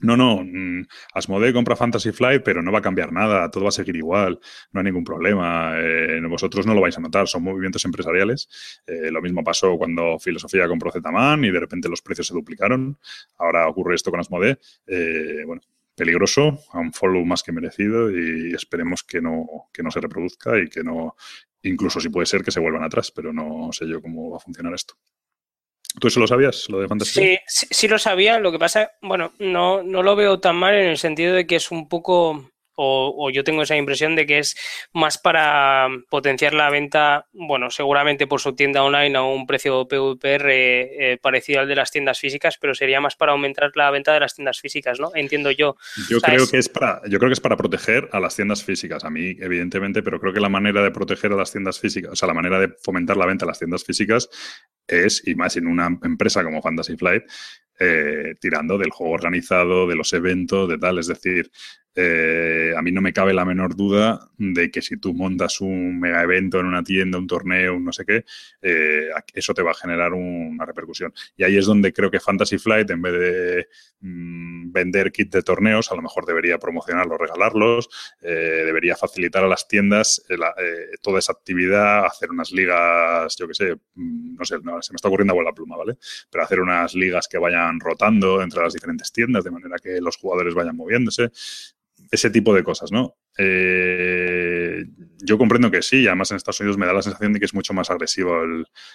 no, no, mm, Asmodee compra Fantasy Flight, pero no va a cambiar nada, todo va a seguir igual, no hay ningún problema. Eh, vosotros no lo vais a notar, son movimientos empresariales. Eh, lo mismo pasó cuando Filosofía compró Zetaman y de repente los precios se duplicaron. Ahora ocurre esto con Asmodee. Eh, bueno, peligroso, a un follow más que merecido y esperemos que no, que no se reproduzca y que no, incluso si puede ser que se vuelvan atrás, pero no sé yo cómo va a funcionar esto. ¿Tú eso lo sabías, lo de fantasía? Sí, sí, lo sabía. Lo que pasa, bueno, no, no lo veo tan mal en el sentido de que es un poco o, yo tengo esa impresión de que es más para potenciar la venta, bueno, seguramente por su tienda online a un precio PVPR eh, parecido al de las tiendas físicas, pero sería más para aumentar la venta de las tiendas físicas, ¿no? Entiendo yo. Yo creo que es para, yo creo que es para proteger a las tiendas físicas, a mí, evidentemente, pero creo que la manera de proteger a las tiendas físicas, o sea, la manera de fomentar la venta a las tiendas físicas es, y más en una empresa como Fantasy Flight, eh, tirando del juego organizado, de los eventos, de tal. Es decir, eh, a mí no me cabe la menor duda de que si tú montas un mega evento en una tienda, un torneo, un no sé qué, eh, eso te va a generar una repercusión. Y ahí es donde creo que Fantasy Flight, en vez de mm, vender kits de torneos, a lo mejor debería promocionarlos, regalarlos, eh, debería facilitar a las tiendas toda esa actividad, hacer unas ligas, yo qué sé, mm, no sé, se me está ocurriendo a la pluma, ¿vale? Pero hacer unas ligas que vayan rotando entre las diferentes tiendas, de manera que los jugadores vayan moviéndose ese tipo de cosas, ¿no? Eh, yo comprendo que sí, además en Estados Unidos me da la sensación de que es mucho más agresivo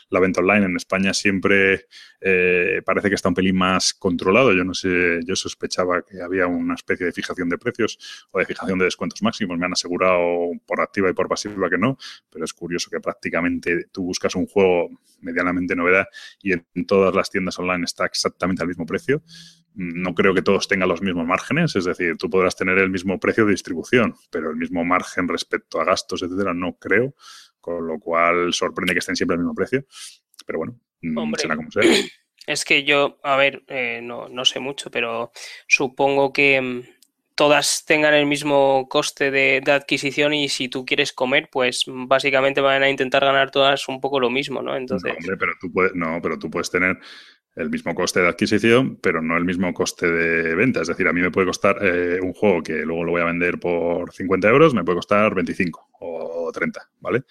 la venta online. En España siempre eh, parece que está un pelín más controlado. Yo no sé, yo sospechaba que había una especie de fijación de precios o de fijación de descuentos máximos. Me han asegurado por activa y por pasiva que no, pero es curioso que prácticamente tú buscas un juego medianamente novedad y en todas las tiendas online está exactamente al mismo precio no creo que todos tengan los mismos márgenes, es decir, tú podrás tener el mismo precio de distribución, pero el mismo margen respecto a gastos, etcétera, no creo, con lo cual sorprende que estén siempre al mismo precio, pero bueno, mm, será como sea. Es que yo, a ver, eh, no, no, sé mucho, pero supongo que mm, todas tengan el mismo coste de, adquisición y si tú quieres comer, pues básicamente van a intentar ganar todas un poco lo mismo, ¿no? Entonces... No, hombre, pero tú puedes, no, pero tú puedes tener el mismo coste de adquisición, pero no el mismo coste de venta. Es decir, a mí me puede costar eh, un juego que luego lo voy a vender por 50 euros, me puede costar 25 o 30, ¿vale?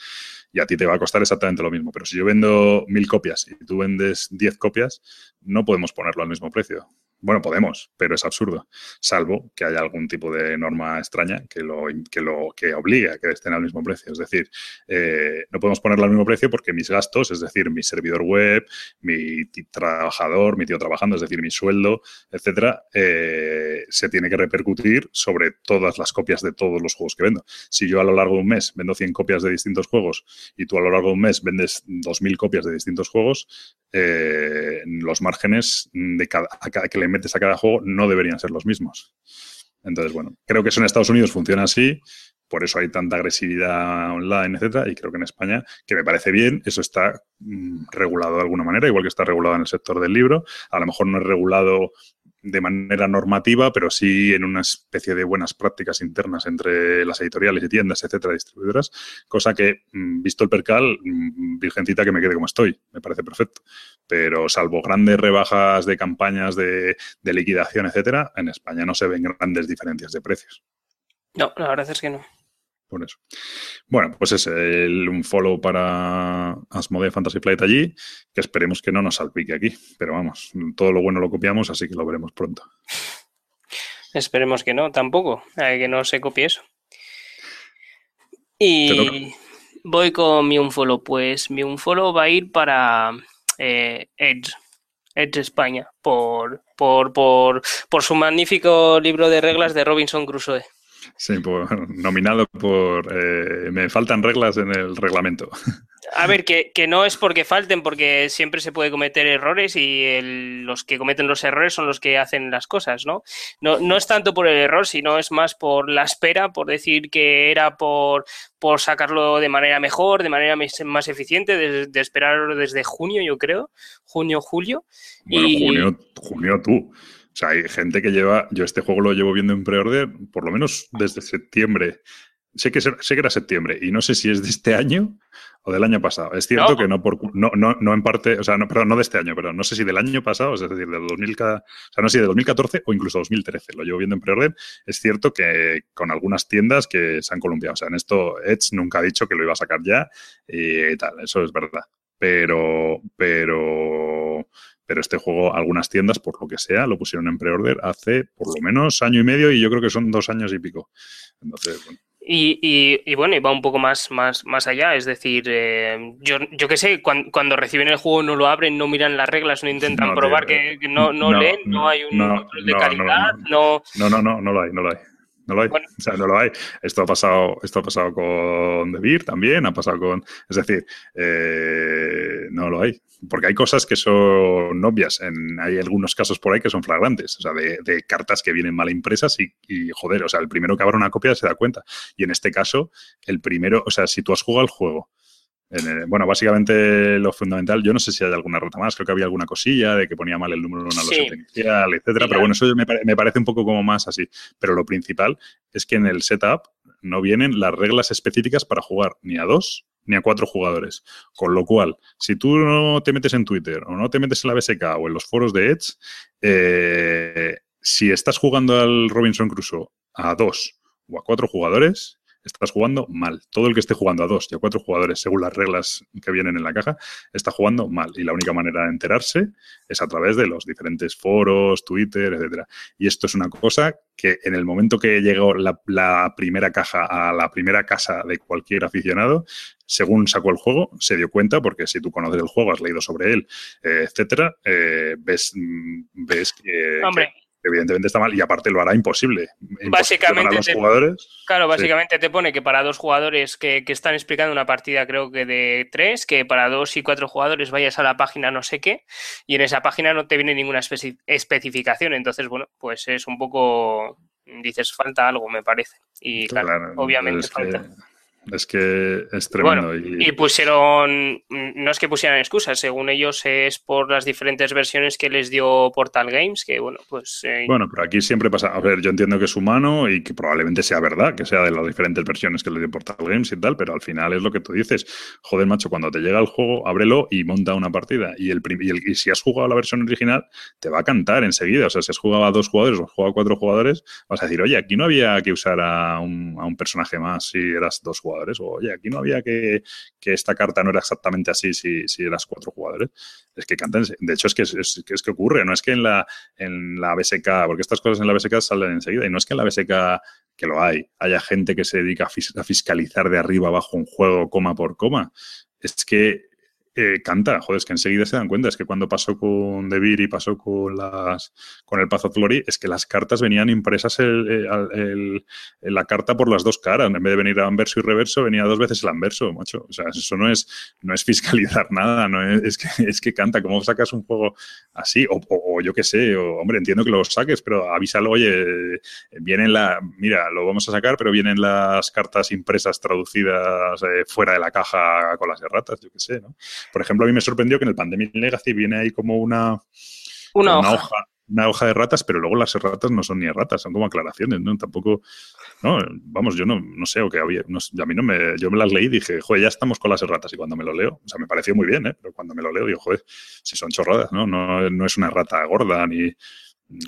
Y a ti te va a costar exactamente lo mismo. Pero si yo vendo mil copias y tú vendes 10 copias, no podemos ponerlo al mismo precio. Bueno, podemos, pero es absurdo, salvo que haya algún tipo de norma extraña que lo que, lo, que obligue a que estén al mismo precio. Es decir, eh, no podemos ponerlo al mismo precio porque mis gastos, es decir, mi servidor web, mi trabajador, mi tío trabajando, es decir, mi sueldo, etcétera, eh, se tiene que repercutir sobre todas las copias de todos los juegos que vendo. Si yo a lo largo de un mes vendo 100 copias de distintos juegos y tú a lo largo de un mes vendes 2.000 copias de distintos juegos, eh, los márgenes de cada, que le metes a cada juego no deberían ser los mismos. Entonces, bueno, creo que eso en Estados Unidos funciona así, por eso hay tanta agresividad online, etcétera, y creo que en España, que me parece bien, eso está mm, regulado de alguna manera, igual que está regulado en el sector del libro. A lo mejor no es regulado de manera normativa, pero sí en una especie de buenas prácticas internas entre las editoriales y tiendas, etcétera, distribuidoras, cosa que, mm, visto el percal, mm, virgencita que me quede como estoy, me parece perfecto. Pero salvo grandes rebajas de campañas de, de liquidación, etcétera, en España no se ven grandes diferencias de precios. No, la verdad es que no por eso. Bueno, pues es el, un follow para Asmodee Fantasy Flight allí, que esperemos que no nos salpique aquí. Pero vamos, todo lo bueno lo copiamos, así que lo veremos pronto. Esperemos que no, tampoco, que no se copie eso. Y voy con mi unfollow. Pues mi unfollow va a ir para eh, Edge. Edge España, por, por, por, por su magnífico libro de reglas de Robinson Crusoe. Sí, nominado por... Eh, me faltan reglas en el reglamento. A ver, que, no es porque falten, porque siempre se puede cometer errores y los que cometen los errores son los que hacen las cosas, ¿no? ¿no? No es tanto por el error, sino es más por la espera, por decir que era por, por sacarlo de manera mejor, de manera más eficiente, de, esperar desde junio, yo creo, junio, julio. Bueno, junio, junio tú. O sea, hay gente que lleva, yo este juego lo llevo viendo en pre-order por lo menos desde septiembre. Sé que, sé que era septiembre y no sé si es de este año o del año pasado. Es cierto que no, por, no, no, no en parte, o sea, no, perdón, no de este año, pero no sé si del año pasado, es decir, del 2000, o sea, no sé si de 2014 o incluso 2013. Lo llevo viendo en pre-order. Es cierto que con algunas tiendas que se han columpiado. O sea, en esto Edge nunca ha dicho que lo iba a sacar ya y tal, eso es verdad. Pero, pero, pero este juego, algunas tiendas, por lo que sea, lo pusieron en pre-order hace por lo menos año y medio y yo creo que son dos años y pico. Entonces, bueno. Y, bueno, y va un poco más, más, más allá, es decir, eh, yo, yo qué sé, cuando, reciben el juego no lo abren, no miran las reglas, no intentan probar, que, no, no, leen, no, hay un control de calidad, no, no. No, no, no, lo hay, no lo hay. No lo hay. O sea, no lo hay. Esto ha pasado, esto ha pasado con Beer también, ha pasado con. Es decir, eh, no lo hay. Porque hay cosas que son obvias. En, hay algunos casos por ahí que son flagrantes. O sea, de, cartas que vienen mal impresas y, y, joder, o sea, el primero que abre una copia se da cuenta. Y en este caso, el primero, o sea, si tú has jugado el juego bueno, básicamente lo fundamental, yo no sé si hay alguna ruta más, creo que había alguna cosilla de que ponía mal el número de una losa inicial, etcétera, pero bueno, eso me, me, parece un poco como más así. Pero lo principal es que en el setup no vienen las reglas específicas para jugar ni a dos ni a cuatro jugadores. Con lo cual, si tú no te metes en Twitter o no te metes en la BSK o en los foros de Edge, eh, si estás jugando al Robinson Crusoe a dos o a cuatro jugadores, estás jugando mal. Todo el que esté jugando a dos y a cuatro jugadores, según las reglas que vienen en la caja, está jugando mal. Y la única manera de enterarse es a través de los diferentes foros, Twitter, etcétera. Y esto es una cosa que en el momento que llegó la, primera caja a la primera casa de cualquier aficionado, según sacó el juego, se dio cuenta, porque si tú conoces el juego, has leído sobre él, eh, etcétera, eh, ves, mm, ves que, evidentemente está mal y aparte lo hará imposible. básicamente, los jugadores. Claro, básicamente te pone que para dos jugadores que, están explicando una partida, creo que de tres, que para dos y cuatro jugadores vayas a la página no sé qué, y en esa página no te viene ninguna especificación. Entonces, bueno, pues es un poco. Dices, falta algo, me parece. Y claro, obviamente falta. Es que es tremendo. y... pusieron, no es que pusieran excusas, según ellos es por las diferentes versiones que les dio Portal Games, que bueno, pues... Eh, bueno, pero aquí siempre pasa, a ver, yo entiendo que es humano y que probablemente sea verdad, que sea de las diferentes versiones que le dio Portal Games y tal, pero al final es lo que tú dices, joder, macho, cuando te llega el juego, ábrelo y monta una partida. Y, el, y, si has jugado la versión original, te va a cantar enseguida. O sea, si has jugado a dos jugadores o has jugado a cuatro jugadores, vas a decir, oye, aquí no había que usar a un, a un personaje más si eras dos jugadores jugadores. O, oye, aquí no había que, que esta carta no era exactamente así si, si eras cuatro jugadores. Es que cantan. De hecho, es que es, que, es que ocurre. No es que en la, en la BSK, porque estas cosas en la BSK salen enseguida, y no es que en la BSK, que lo hay, haya gente que se dedica a, fiscalizar de arriba abajo un juego coma por coma. Es que eh, canta, joder, es que enseguida se dan cuenta, es que cuando pasó con Devir y pasó con las con el Path of Glory, es que las cartas venían impresas el, la carta por las dos caras, en vez de venir a anverso y reverso, venía dos veces el anverso, macho, o sea, eso no es, no es fiscalizar nada, no es, que, es que canta, ¿cómo sacas un juego así? O, yo qué sé, hombre, entiendo que lo saques, pero avísalo, oye, vienen la, mira, lo vamos a sacar, pero vienen las cartas impresas traducidas eh, fuera de la caja con las erratas, yo qué sé, ¿no? Por ejemplo, a mí me sorprendió que en el Pandemic Legacy viene ahí como una, una, hoja. Una hoja de ratas, pero luego las erratas no son ni erratas, son como aclaraciones, ¿no? Tampoco, no, vamos, yo no, no sé, o que había, a mí no me, yo me las leí y dije, joder, ya estamos con las erratas y cuando me lo leo, o sea, me pareció muy bien, ¿eh? Pero cuando me lo leo digo, joder, si son chorradas, ¿no? No, no es una errata gorda ni,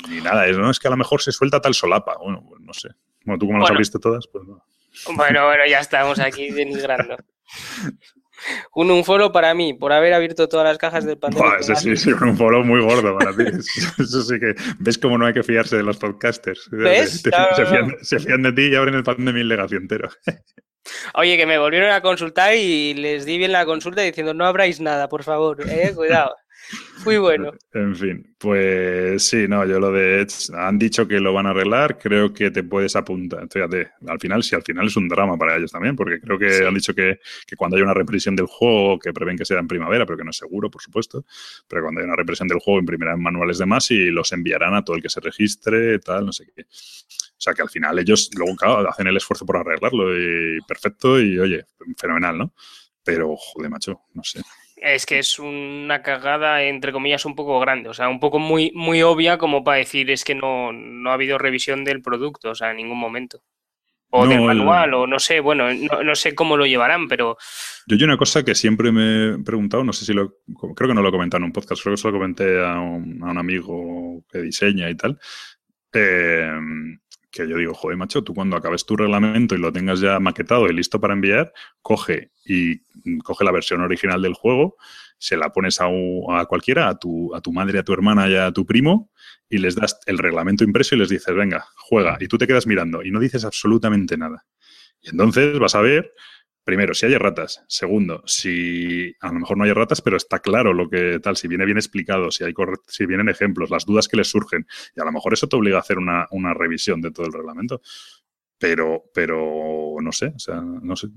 ni nada, es, ¿no? Es que a lo mejor se suelta tal solapa, bueno, pues no sé. Bueno, tú como las abriste todas, pues no. Bueno, bueno, ya estamos aquí denigrando. Un, un foro para mí, por haber abierto todas las cajas del Pandemic. Ese sí, sí, un foro muy gordo para ti. Eso sí que. ¿Ves cómo no hay que fiarse de los podcasters? ¿Ves? se, fían, de ti y abren el Pandemic Legacy entero. Oye, que me volvieron a consultar y les di bien la consulta diciendo no abráis nada, por favor, eh, cuidado. Muy bueno. En fin, pues sí, no, yo lo de Edge, han dicho que lo van a arreglar, creo que te puedes apuntar, fíjate, al final, si al final es un drama para ellos también, porque creo que han dicho que, cuando hay una represión del juego, que prevén que sea en primavera, pero que no es seguro, por supuesto, pero cuando hay una represión del juego imprimirán manuales de más y los enviarán a todo el que se registre, tal, no sé qué. O sea que al final ellos luego hacen el esfuerzo por arreglarlo y perfecto y oye, fenomenal, ¿no? Pero, joder, macho, no sé es que es una cagada, entre comillas, un poco grande, o sea, un poco muy, muy obvia como para decir es que no, no ha habido revisión del producto, o sea, en ningún momento. O del manual, o no sé, bueno, no, sé cómo lo llevarán, pero... Yo hay una cosa que siempre me he preguntado, no sé si lo... Creo que no lo he comentado en un podcast, creo que se lo comenté a un, a un amigo que diseña y tal. Eh, que yo digo, joder, macho, tú cuando acabes tu reglamento y lo tengas ya maquetado y listo para enviar, coge y coge la versión original del juego, se la pones a, a cualquiera, a tu, a tu madre, a tu hermana y a tu primo, y les das el reglamento impreso y les dices, venga, juega, y tú te quedas mirando y no dices absolutamente nada. Y entonces vas a ver primero, si hay ratas. Segundo, si a lo mejor no hay ratas, pero está claro lo que tal, si viene bien explicado, si, hay si vienen ejemplos, las dudas que les surgen. Y a lo mejor eso te obliga a hacer una, revisión de todo el reglamento. Pero, pero no sé, o sea, no sé.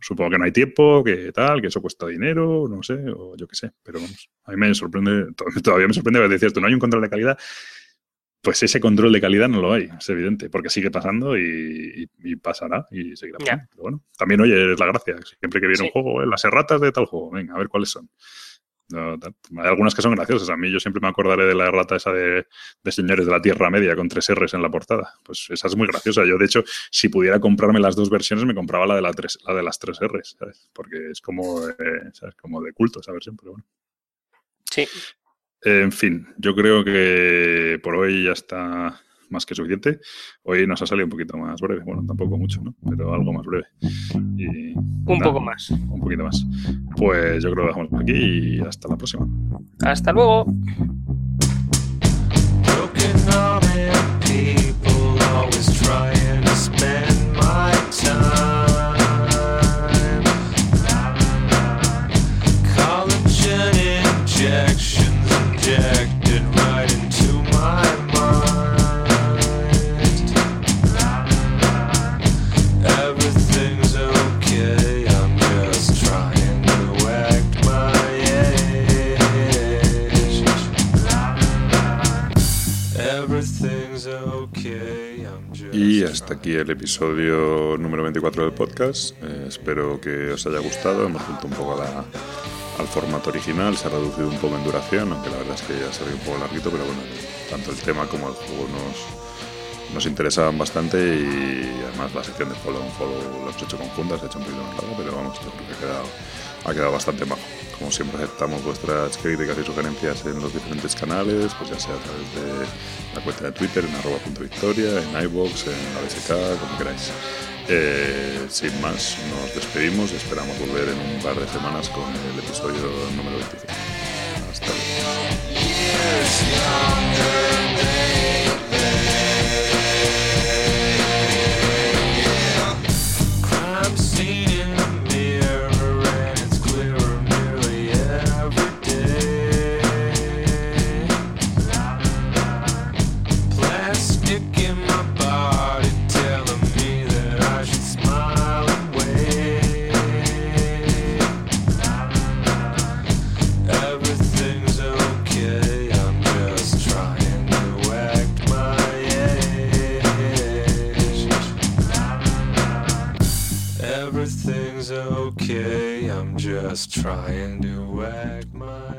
supongo que no hay tiempo, que tal, que eso cuesta dinero, no sé, o yo qué sé. Pero vamos, a mí me sorprende, todavía me sorprende que decías tú, no hay un control de calidad pues ese control de calidad no lo hay, es evidente, porque sigue pasando y, pasará y seguirá pasando. Pero bueno, también, oye, es la gracia. Siempre que viene un juego, eh, las erratas de tal juego, venga, a ver cuáles son. hay algunas que son graciosas. A mí yo siempre me acordaré de la errata esa de, Señores de la Tierra Media con tres R's en la portada. Pues esa es muy graciosa. Yo, de hecho, si pudiera comprarme las dos versiones, me compraba la de, la tres, la de las tres R's, ¿sabes? Porque es como, eh, como de culto esa versión, pero bueno. Sí. En fin, yo creo que por hoy ya está más que suficiente. Hoy nos ha salido un poquito más breve, bueno, tampoco mucho, ¿no? Pero algo más breve. un poco más. Un poquito más. Pues yo creo que lo dejamos por aquí y hasta la próxima. Hasta luego. Hasta aquí el episodio número 24 del podcast. Eh, espero que os haya gustado. Hemos vuelto un poco al formato original. Se ha reducido un poco en duración, aunque la verdad es que ya se un poco larguito, pero bueno, tanto el tema como el juego nos, nos interesaban bastante y además la sección de follow on follow lo hemos hecho conjuntas, se ha hecho un poquito más largo, pero vamos, yo creo que ha quedado, ha quedado bastante bajo. Como siempre aceptamos vuestras críticas y sugerencias en los diferentes canales, pues ya sea a través de la cuenta de Twitter en arroba victoria, en iVoox, en la como queráis. Eh, sin más, nos despedimos y esperamos volver en un par de semanas con el episodio número 25. Hasta luego. just trying to act my